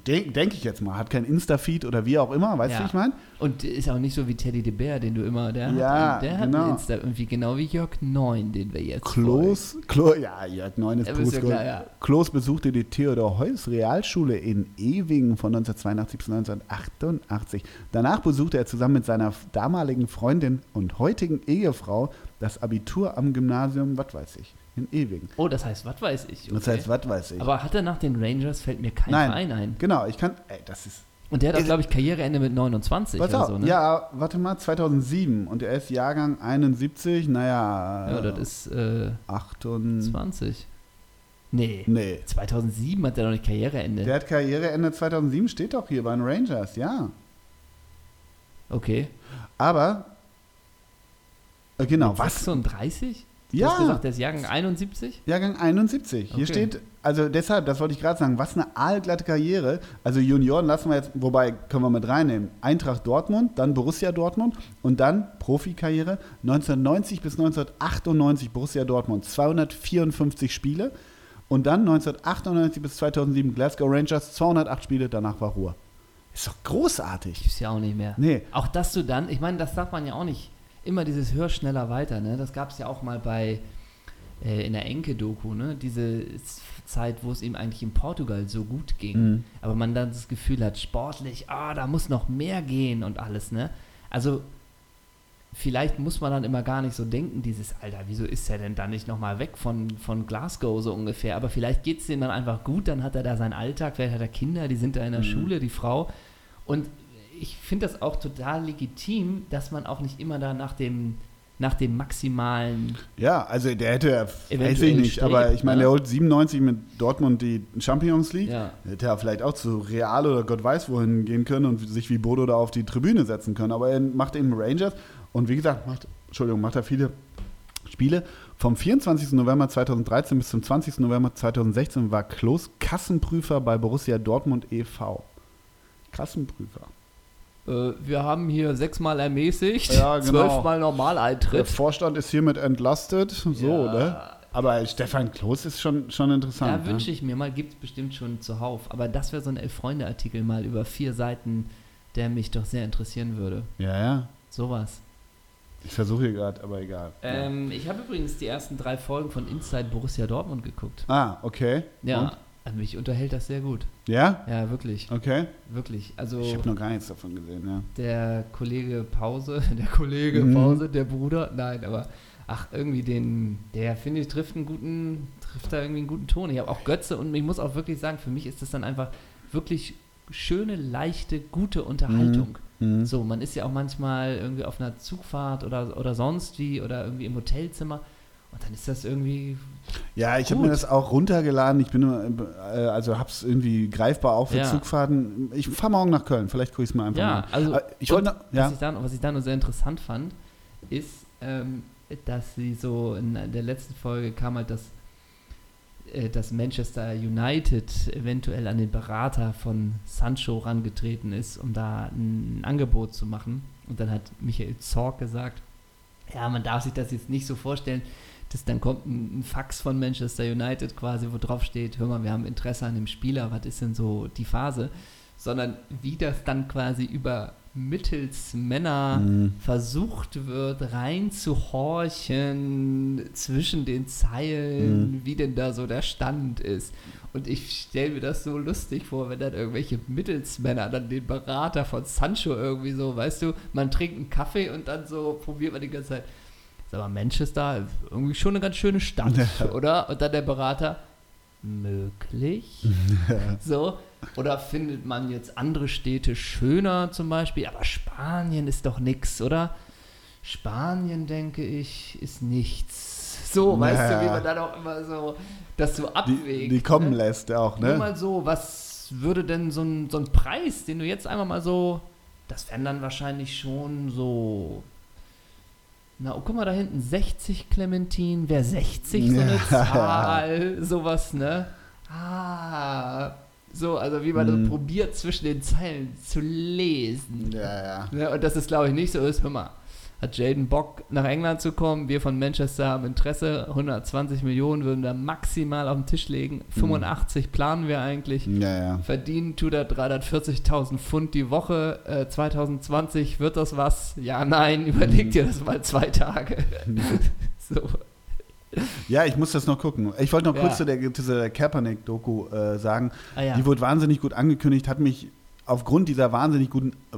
denke denk ich jetzt mal, hat kein Insta-Feed oder wie auch immer, weißt du, Ja. wie ich meine? Und ist auch nicht so wie Teddy de Beer, den du immer, der Ja, hat, der hat genau. ein Insta irgendwie genau wie Jörg Neun, den wir jetzt Klos, Klo, ja, Jörg Neun ist Ja, ist ja klar, ja. Klos besuchte die Theodor Heuss Realschule in Ewingen von 1982 bis 1988. Danach besuchte er zusammen mit seiner damaligen Freundin und heutigen Ehefrau das Abitur am Gymnasium, was weiß ich, in Ewingen. Oh, das heißt, was weiß ich. Das okay. heißt, was weiß ich. Aber hat er nach den Rangers, fällt mir kein Nein. Verein ein. Genau, ich kann, ey, das ist, Und der hat auch, glaube ich, Karriereende mit 29 Pass oder auf, so, ne? ja, warte mal, 2007 und er ist Jahrgang 71, naja, Ja, das ist äh, 28. 20. Nee. Nee. 2007 hat er noch nicht Karriereende. Der hat Karriereende 2007, steht doch hier bei den Rangers, ja. okay. Aber, äh, genau, Mit was? 36? Du Ja. hast gesagt, der ist Jahrgang 71? Jahrgang 71. Hier Okay. steht, also deshalb, das wollte ich gerade sagen, was eine aalglatte Karriere. Also Junioren lassen wir jetzt, wobei können wir mit reinnehmen. Eintracht Dortmund, dann Borussia Dortmund und dann Profikarriere 1990 bis 1998 Borussia Dortmund, 254 Spiele und dann 1998 bis 2007 Glasgow Rangers, 208 Spiele, danach war Ruhe. Ist doch großartig. Gibt's ja auch nicht mehr. Nee, Auch dass du dann, ich meine, das darf man ja auch nicht, immer dieses Hör schneller weiter, ne? Das gab es ja auch mal bei, äh, in der Enke-Doku, ne? Diese Zeit, wo es ihm eigentlich in Portugal so gut ging. Mhm. Aber man dann das Gefühl hat, sportlich, ah, da muss noch mehr gehen und alles, ne? Also, vielleicht muss man dann immer gar nicht so denken, dieses, Alter, wieso ist er denn da nicht nochmal weg von, von Glasgow so ungefähr? Aber vielleicht geht es ihm dann einfach gut, dann hat er da seinen Alltag, vielleicht hat er Kinder, die sind da in der Mhm. Schule, die Frau. Und ich finde das auch total legitim, dass man auch nicht immer da nach dem, nach dem maximalen Ja, also der hätte, ja, weiß ich nicht, aber ich meine, ne? der holt 97 mit Dortmund die Champions League. Ja. Hätte er vielleicht auch zu Real oder Gott weiß wohin gehen können und sich wie Bodo da auf die Tribüne setzen können. Aber er macht eben Rangers und wie gesagt, macht, Entschuldigung, macht er viele Spiele. Vom 24. November 2013 bis zum 20. November 2016 war Klos Kassenprüfer bei Borussia Dortmund e.V. Kassenprüfer. Äh, wir haben hier sechsmal ermäßigt, Ja, genau. zwölfmal Der Normaleintritt. Vorstand ist hiermit entlastet. So, Ja. ne? Aber Stefan Klos ist schon, schon interessant. Da ne? wünsche ich mir mal, gibt es bestimmt schon zuhauf. Aber das wäre so ein Elf-Freunde-Artikel mal über vier Seiten, der mich doch sehr interessieren würde. Ja, ja. Sowas. Ich versuche hier gerade, aber egal. Ähm, ich habe übrigens die ersten drei Folgen von Inside Borussia Dortmund geguckt. Ah, okay. Ja. Und? Also mich unterhält das sehr gut. Ja? Ja, wirklich. Okay. Wirklich. Also Ich habe noch gar nichts davon gesehen, ja. der Kollege Pause, *laughs* der Kollege Mhm. Pause, der Bruder, nein, aber ach, irgendwie den, der finde ich, trifft einen guten, trifft da irgendwie einen guten Ton. Ich habe auch Götze und ich muss auch wirklich sagen, für mich ist das dann einfach wirklich schöne, leichte, gute Unterhaltung. Mhm. So, man ist ja auch manchmal irgendwie auf einer Zugfahrt oder, oder sonst wie oder irgendwie im Hotelzimmer und dann ist das irgendwie, Ja, ich habe mir das auch runtergeladen. Ich bin äh, also hab's irgendwie greifbar auch für Ja. Zugfahrten. Ich fahre morgen nach Köln. Vielleicht gucke ich es mir einfach ja, mal. also Ich wollte ja. was, ich da, was ich da nur sehr interessant fand, ist, ähm, dass sie so in der letzten Folge kam halt das, äh, dass Manchester United eventuell an den Berater von Sancho rangetreten ist, um da ein Angebot zu machen. Und dann hat Michael Zorc gesagt, ja, man darf sich das jetzt nicht so vorstellen, dass dann kommt ein, ein Fax von Manchester United quasi, wo drauf steht, hör mal, wir haben Interesse an dem Spieler, was ist denn so die Phase? Sondern wie das dann quasi über Mittelsmänner Mhm. versucht wird, reinzuhorchen zwischen den Zeilen, Mhm. wie denn da so der Stand ist. Und ich stelle mir das so lustig vor, wenn dann irgendwelche Mittelsmänner dann den Berater von Sancho irgendwie so, weißt du, man trinkt einen Kaffee und dann so probiert man die ganze Zeit. Mal, Manchester, irgendwie schon eine ganz schöne Stadt, Ja. oder? Und dann der Berater, möglich? *laughs* So, oder findet man jetzt andere Städte schöner zum Beispiel? Aber Spanien ist doch nix, oder? Spanien, denke ich, ist nichts. So, weißt du, wie Naja. man dann auch immer so das so Die, abwägt. die kommen ne? lässt auch, Nur ne? mal so, was würde denn so ein, so ein Preis, den du jetzt einmal mal so, das wären dann wahrscheinlich schon so, na, oh, guck mal da hinten, 60 Clementin, wäre 60 so eine. *laughs* Zahl, sowas, ne? Ah, so, also wie man das probiert zwischen den Zeilen zu lesen. Ja, ja. Ne, und dass es, glaube ich, nicht so ist, hör mal, hat Jaden Bock nach England zu kommen, wir von Manchester haben Interesse, 120 Millionen würden da maximal auf den Tisch legen, 85 planen wir eigentlich, Ja, ja. verdienen tut er 340.000 Pfund die Woche, äh, 2020 wird das was, ja, nein, überleg Mhm. dir das mal zwei Tage. *laughs* so. Ja, ich muss das noch gucken. Ich wollte noch Ja. kurz zu der, zu der Kaepernick-Doku äh, sagen. Ah. Die wurde wahnsinnig gut angekündigt, hat mich aufgrund dieser wahnsinnig guten äh,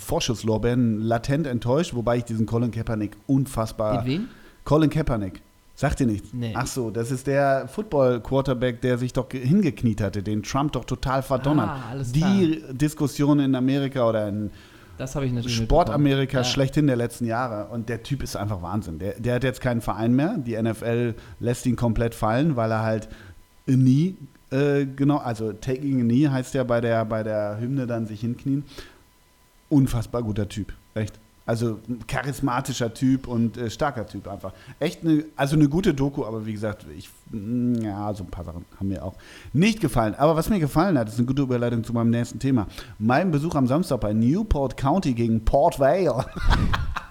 Vorschusslorbeeren latent enttäuscht, wobei ich diesen Colin Kaepernick unfassbar. Den wen? Colin Kaepernick. Sagt dir nichts? Nee. Ach so, das ist der Football-Quarterback, der sich doch ge- hingekniet hatte, den Trump doch total verdonnert. Ah, Die Diskussion in Amerika oder in Das habe ich natürlich Sportamerika. Ja. schlechthin der letzten Jahre. Und der Typ ist einfach Wahnsinn. Der, der hat jetzt keinen Verein mehr. Die NFL lässt ihn komplett fallen, weil er halt nie, äh, genau, also taking a knee heißt ja bei der, bei der Hymne dann sich hinknien. Unfassbar guter Typ, echt. Also charismatischer Typ und äh, starker Typ einfach. Echt eine, also eine gute Doku, aber wie gesagt, ich, mm, ja, so ein paar Sachen haben mir auch nicht gefallen. Aber was mir gefallen hat, ist eine gute Überleitung zu meinem nächsten Thema. Mein Besuch am Samstag bei Newport County gegen Port Vale. *laughs*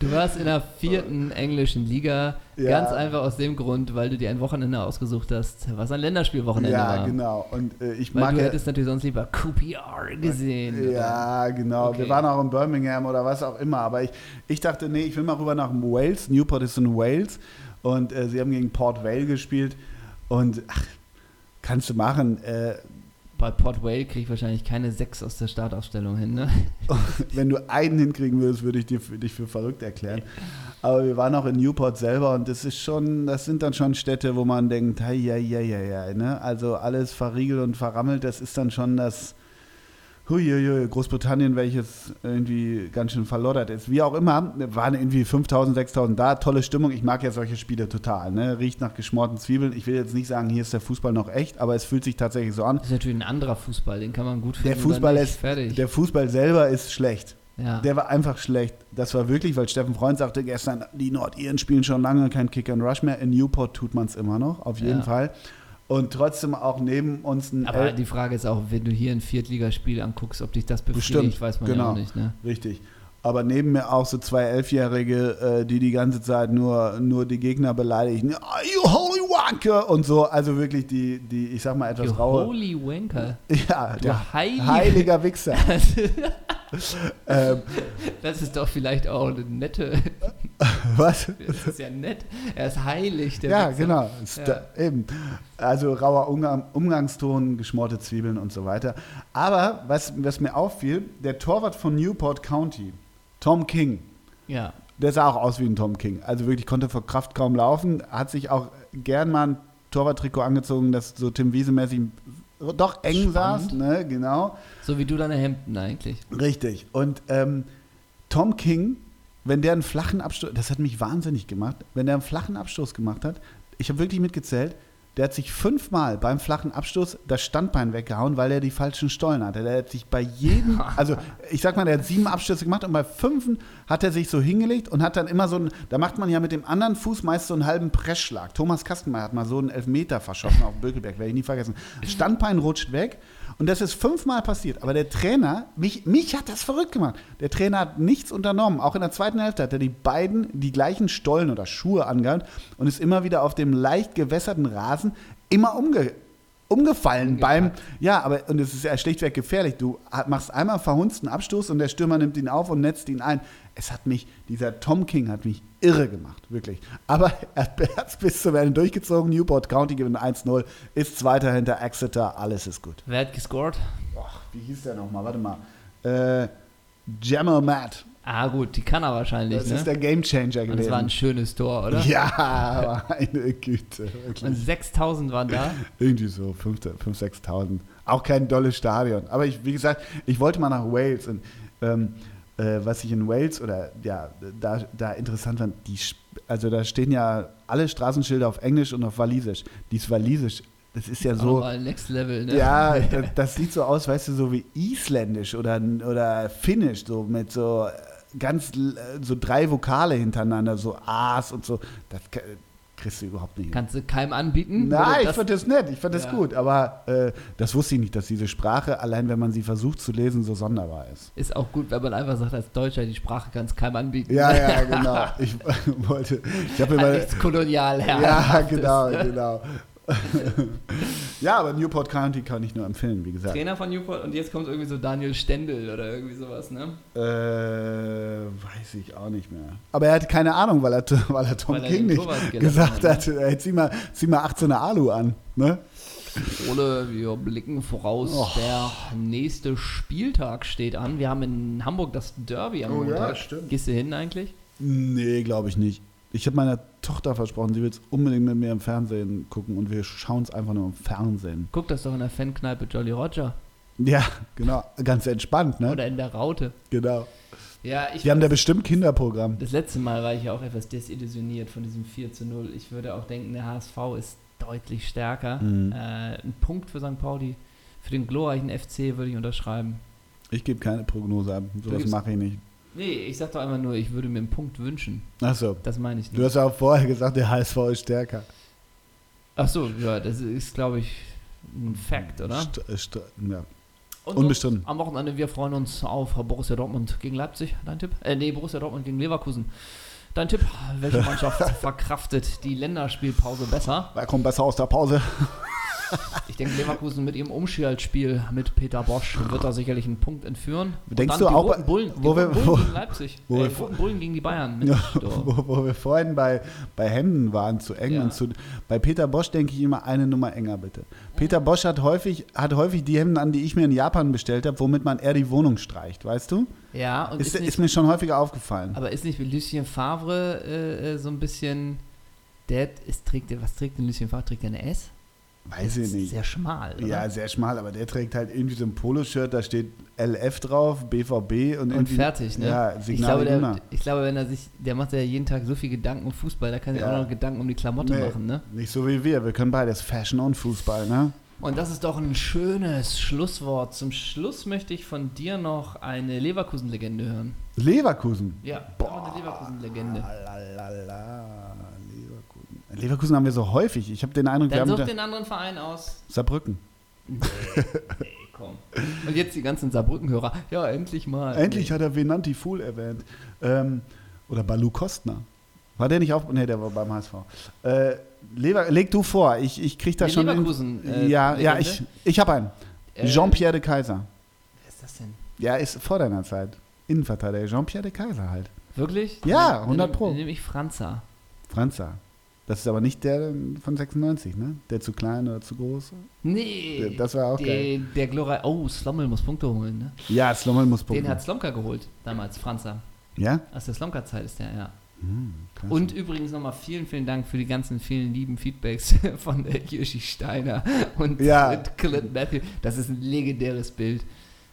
Du warst in der vierten englischen Liga, Ja. ganz einfach aus dem Grund, weil du dir ein Wochenende ausgesucht hast, was ein Länderspielwochenende ja, war. genau. Und äh, ich Weil mag du ja- hättest natürlich sonst lieber QPR gesehen. oder? Ja, genau. Okay. Wir waren auch in Birmingham oder was auch immer. Aber ich, ich dachte, nee, ich will mal rüber nach Wales. Newport ist in Wales. Und äh, sie haben gegen Port Vale gespielt. Und ach, kannst du machen. Äh, Bei Port Vale kriege ich wahrscheinlich keine sechs aus der Startaufstellung hin, ne? *laughs* wenn du einen hinkriegen würdest, würde ich dir für, dich für verrückt erklären. Aber wir waren auch in Newport selber und das ist schon, das sind dann schon Städte, wo man denkt, hei, hei, hei, hei, ne? Also alles verriegelt und verrammelt, das ist dann schon das Huiuiui, Großbritannien, welches irgendwie ganz schön verloddert ist. Wie auch immer, waren irgendwie 5000, 6000 da, tolle Stimmung. Ich mag ja solche Spiele total, ne? Riecht nach geschmorten Zwiebeln. Ich will jetzt nicht sagen, hier ist der Fußball noch echt, aber es fühlt sich tatsächlich so an. Das ist natürlich ein anderer Fußball, den kann man gut finden. Der Fußball ist, fertig. der Fußball selber ist schlecht. ja. Der war einfach schlecht. Das war wirklich, weil Steffen Freund sagte gestern, die Nordiren spielen schon lange kein Kick and Rush mehr. In Newport tut man es immer noch, auf jeden Ja. Fall. Und trotzdem auch neben uns ein Aber El- die Frage ist auch, wenn du hier ein Viertligaspiel anguckst, ob dich das befriedigt, Bestimmt, weiß man ja genau. auch nicht, ne? Richtig. Aber neben mir auch so zwei Elfjährige, äh, die die ganze Zeit nur, nur die Gegner beleidigen. Ah, you holy wanker! Und so, also wirklich die, die ich sag mal, etwas You raue. holy wanker. Ja, Du der heilige. heiliger Wichser. *laughs* ähm, Das ist doch vielleicht auch eine nette, *laughs* Was? Das ist ja nett. Er ist heilig, der Ja, Wichser. genau. Ja. Da, eben. Also rauer Umgang, Umgangston, geschmorte Zwiebeln und so weiter. Aber was, was mir auffiel, der Torwart von Newport County, Tom King, Ja. der sah auch aus wie ein Tom King. Also wirklich konnte vor Kraft kaum laufen, hat sich auch gern mal ein Torwarttrikot angezogen, das so Tim Wiese-mäßig doch eng Spannend. saß, ne, genau. So wie du deine Hemden eigentlich. Richtig. Und ähm, Tom King, wenn der einen flachen Abstoß, das hat mich wahnsinnig gemacht, wenn der einen flachen Abstoß gemacht hat, ich habe wirklich mitgezählt, der hat sich fünfmal beim flachen Abstoß das Standbein weggehauen, weil er die falschen Stollen hatte. Der hat sich bei jedem, *laughs* also ich sag mal, der hat sieben Abstöße gemacht und bei fünfen hat er sich so hingelegt und hat dann immer so einen, da macht man ja mit dem anderen Fuß meist so einen halben Pressschlag. Thomas Kastenmeier hat mal so einen Elfmeter verschossen auf Bökelberg, werde ich nie vergessen. Standbein rutscht weg und das ist fünfmal passiert. Aber der Trainer, mich, mich hat das verrückt gemacht. Der Trainer hat nichts unternommen. Auch in der zweiten Hälfte hat er die beiden die gleichen Stollen oder Schuhe angehabt und ist immer wieder auf dem leicht gewässerten Rasen immer umge umgefallen beim ja aber und es ist ja schlichtweg gefährlich du machst einmal verhunzten Abstoß und der Stürmer nimmt ihn auf und netzt ihn ein es hat mich dieser Tom King hat mich irre gemacht wirklich aber *laughs* er hat es bis zum Ende durchgezogen Newport County gewinnt 1-0 ist zweiter hinter Exeter alles ist gut Wer hat gescored? Ach, wie hieß der nochmal? Warte mal. Äh, Jamal Matt. Ah, gut, die kann er wahrscheinlich, Das ne? ist der Gamechanger Und gewesen. das war ein schönes Tor, oder? ja, meine Güte. Und Wirklich. 6000 waren da. Irgendwie so 5.000, 6.000. Auch kein dolles Stadion. Aber ich, wie gesagt, ich wollte mal nach Wales. Und ähm, äh, was ich in Wales oder ja, da, da interessant fand, die, also da stehen ja alle Straßenschilder auf Englisch und auf Walisisch. Dies Walisisch, das ist ja so. mal Next Level, ne? Ja, *laughs* das, das sieht so aus, weißt du, so wie isländisch oder, oder finnisch, so mit so äh, ganz l- so drei Vokale hintereinander, so A's und so. Das kriegst du überhaupt nicht. hin. Kannst du keinem anbieten? Nein, Oder ich das- fand das nett, ich fand das Ja. gut, aber äh, das wusste ich nicht, dass diese Sprache, allein wenn man sie versucht zu lesen, so sonderbar ist. Ist auch gut, wenn man einfach sagt, als Deutscher, die Sprache kannst keinem anbieten. Ja, ja, *laughs* genau. Ich *laughs* wollte, ich habe immer, nichts kolonial ja, genau, genau. *laughs* ja, aber Newport County kann ich nur empfehlen, wie gesagt. Trainer von Newport und jetzt kommt irgendwie so Daniel Stendel oder irgendwie sowas, ne? Äh, weiß ich auch nicht mehr. Aber er hatte keine Ahnung, weil er, *laughs* weil er Tom Weil er King den nicht gesagt hat, hat, ey, zieh mal, zieh mal 18er Alu an. Ne? Ole, wir blicken voraus. Oh. Der nächste Spieltag steht an. Wir haben in Hamburg das Derby am Oh ja, Montag. stimmt. Gehst du hin eigentlich? Nee, glaube ich nicht. Ich habe meiner Tochter versprochen, sie will es unbedingt mit mir im Fernsehen gucken und wir schauen es einfach nur im Fernsehen. Guck das doch in der Fankneipe Jolly Roger. Ja, genau. Ganz entspannt, ne? Oder in der Raute. Genau. Ja, ich Die haben da bestimmt Kinderprogramm. das letzte Mal war ich ja auch etwas desillusioniert von diesem 4 zu 0. Ich würde auch denken, der HSV ist deutlich stärker. Mhm. Äh, ein Punkt für St. Pauli. Für den glorreichen FC würde ich unterschreiben. Ich gebe keine Prognose ab. Sowas mache ich nicht. Nee, ich sag doch einfach nur, ich würde mir einen Punkt wünschen. Achso. Das meine ich Du nicht. hast ja auch vorher gesagt, der HSV ist stärker. Ach so, ja, das ist, glaube ich, ein Fact, oder? St st ja. Und Unbestritten. Am Wochenende, wir freuen uns auf Borussia Dortmund gegen Leipzig. Dein Tipp? Äh, nee, Borussia Dortmund gegen Leverkusen. Dein Tipp? Welche *laughs* Mannschaft verkraftet die Länderspielpause besser? Wer kommt besser aus der Pause? Ich denke, Leverkusen mit ihrem Umschaltspiel mit Peter Bosch wird da sicherlich einen Punkt entführen. Denkst du auch Bullen, die wo wir- Roten Bullen wo- gegen Leipzig. wo äh, wir die vor- Roten Bullen gegen die Bayern. Mensch, Ja, wo, wo wir vorhin bei, bei Hemden waren, zu eng Ja. und zu. Bei Peter Bosch denke ich immer eine Nummer enger, bitte. Peter Bosch hat häufig, hat häufig die Hemden an, die ich mir in Japan bestellt habe, womit man eher die Wohnung streicht, weißt du? Ja, und Ist, ist, ist, nicht, mir schon häufiger aufgefallen. aber ist nicht wie Lucien Favre äh, äh, so ein bisschen. Der ist, trägt, was trägt denn Lucien Favre? Trägt der eine S? Weiß ich Das nicht. Sehr schmal. Oder? Ja, sehr schmal, aber der trägt halt irgendwie so ein Poloshirt, da steht LF drauf, BVB und, und fertig, ne? Ja, ich, Signal glaube, Iduna. der, ich glaube, wenn er sich, der macht ja jeden Tag so viel Gedanken um Fußball, da kann er Ja. auch noch Gedanken um die Klamotte Nee, machen, ne? Nicht so wie wir. Wir können beides Fashion und Fußball, ne? Und das ist doch ein schönes Schlusswort. Zum Schluss möchte ich von dir noch eine Leverkusen-Legende hören. Leverkusen. Ja, Boah. eine Leverkusen-Legende. Leverkusen. Haben wir so häufig. Ich habe den Eindruck, wir Dann haben such da- den anderen Verein aus. Saarbrücken. Nee, nee, komm. Und jetzt die ganzen Saarbrücken-Hörer. Ja, endlich mal. Endlich hat er Venanti Fool erwähnt. Ähm, oder Balu Kostner. War der nicht auf? Nee, der war beim HSV. Äh, Lever, leg du vor, ich, ich krieg da Die schon. Leverkusen, in, äh, ja, ja, ich, ich habe einen. Äh, Jean-Pierre de Kaiser. Wer ist das denn? Ja, ist vor deiner Zeit. Innenverteidiger. Jean-Pierre de Kaiser halt. Wirklich? Ja, Dann 100 nehm- Pro. Dann nehme ich Franza. Franza. Das ist aber nicht der von 96, ne? Der zu klein oder zu groß. Nee. Das war auch der, geil. Der Glora. Oh, Slommel muss Punkte holen, ne? Ja, Slommel muss Den punkten. hat Slomka geholt, damals, Franza. Ja? Aus der Slomka-Zeit ist der, ja. Hm. Und übrigens nochmal vielen, vielen Dank für die ganzen vielen lieben Feedbacks *laughs* von Jirschi Steiner und, Ja. und Clint Matthew. Das ist ein legendäres Bild.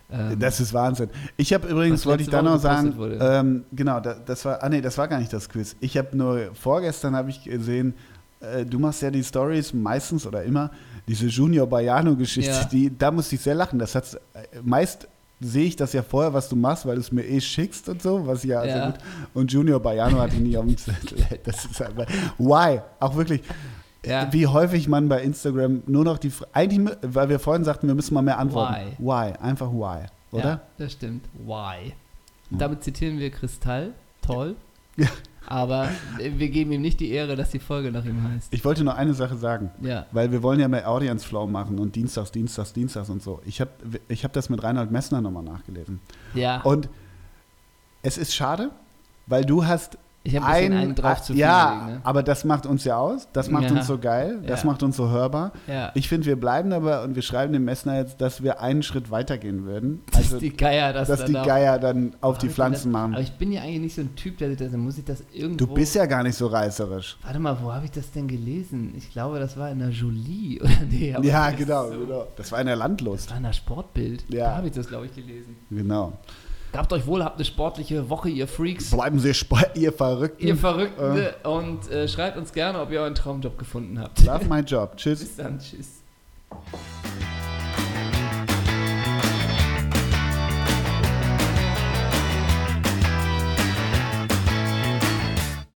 Ähm, Das ist Wahnsinn. Ich habe übrigens, wollte ich da noch sagen, ähm, genau, da, das war, ah nee, das war gar nicht das Quiz. Ich habe nur, vorgestern habe ich gesehen, äh, du machst ja die Stories meistens oder immer, diese Junior Baiano-Geschichte, Ja. die, da musste ich sehr lachen. Das hat's, äh, meist sehe ich das ja vorher, was du machst, weil du es mir eh schickst und so, was ja, Ja. sehr gut. Und Junior Baiano hatte ich nicht auf dem Zettel. *laughs* Das ist einfach, why? Auch wirklich, Ja. wie häufig man bei Instagram nur noch die, eigentlich, weil wir vorhin sagten, wir müssen mal mehr antworten. Why? Why? Einfach why, oder? Ja, das stimmt. Why? Damit zitieren wir Kristall. Toll. Ja. *laughs* Aber wir geben ihm nicht die Ehre, dass die Folge nach ihm heißt. Ich wollte nur eine Sache sagen, Ja. weil wir wollen ja mehr Audience Flow machen und Dienstags, Dienstags, Dienstags und so. Ich habe ich hab das mit Reinhold Messner nochmal nachgelesen. Ja. Und es ist schade, weil du hast ich habe ein einen drauf zu ja, gelegt, ne? aber das macht uns ja aus, das macht Ja. uns so geil, das Ja. macht uns so hörbar. Ja. Ich finde, wir bleiben dabei und wir schreiben dem Messner jetzt, dass wir einen Schritt weitergehen würden. *laughs* dass Also, die Geier das dass dann die Geier dann auf die Pflanzen das, machen. Aber ich bin ja eigentlich nicht so ein Typ, der, der muss ich das irgendwo. Du bist ja gar nicht so reißerisch. Warte mal, wo habe ich das denn gelesen? Ich glaube, das war in der Jolie *laughs* oder nee. Ja, das genau, so- genau. Das war in der Das Landlust. war in der Sportbild. Ja. Da habe ich das, glaube ich, gelesen. Genau. Habt euch wohl, habt eine sportliche Woche, ihr Freaks. Bleiben Sie ihr Verrückten. Ihr Verrückten. Äh. Und äh, schreibt uns gerne, ob ihr euren Traumjob gefunden habt. Love my job. Tschüss. Bis dann. Tschüss.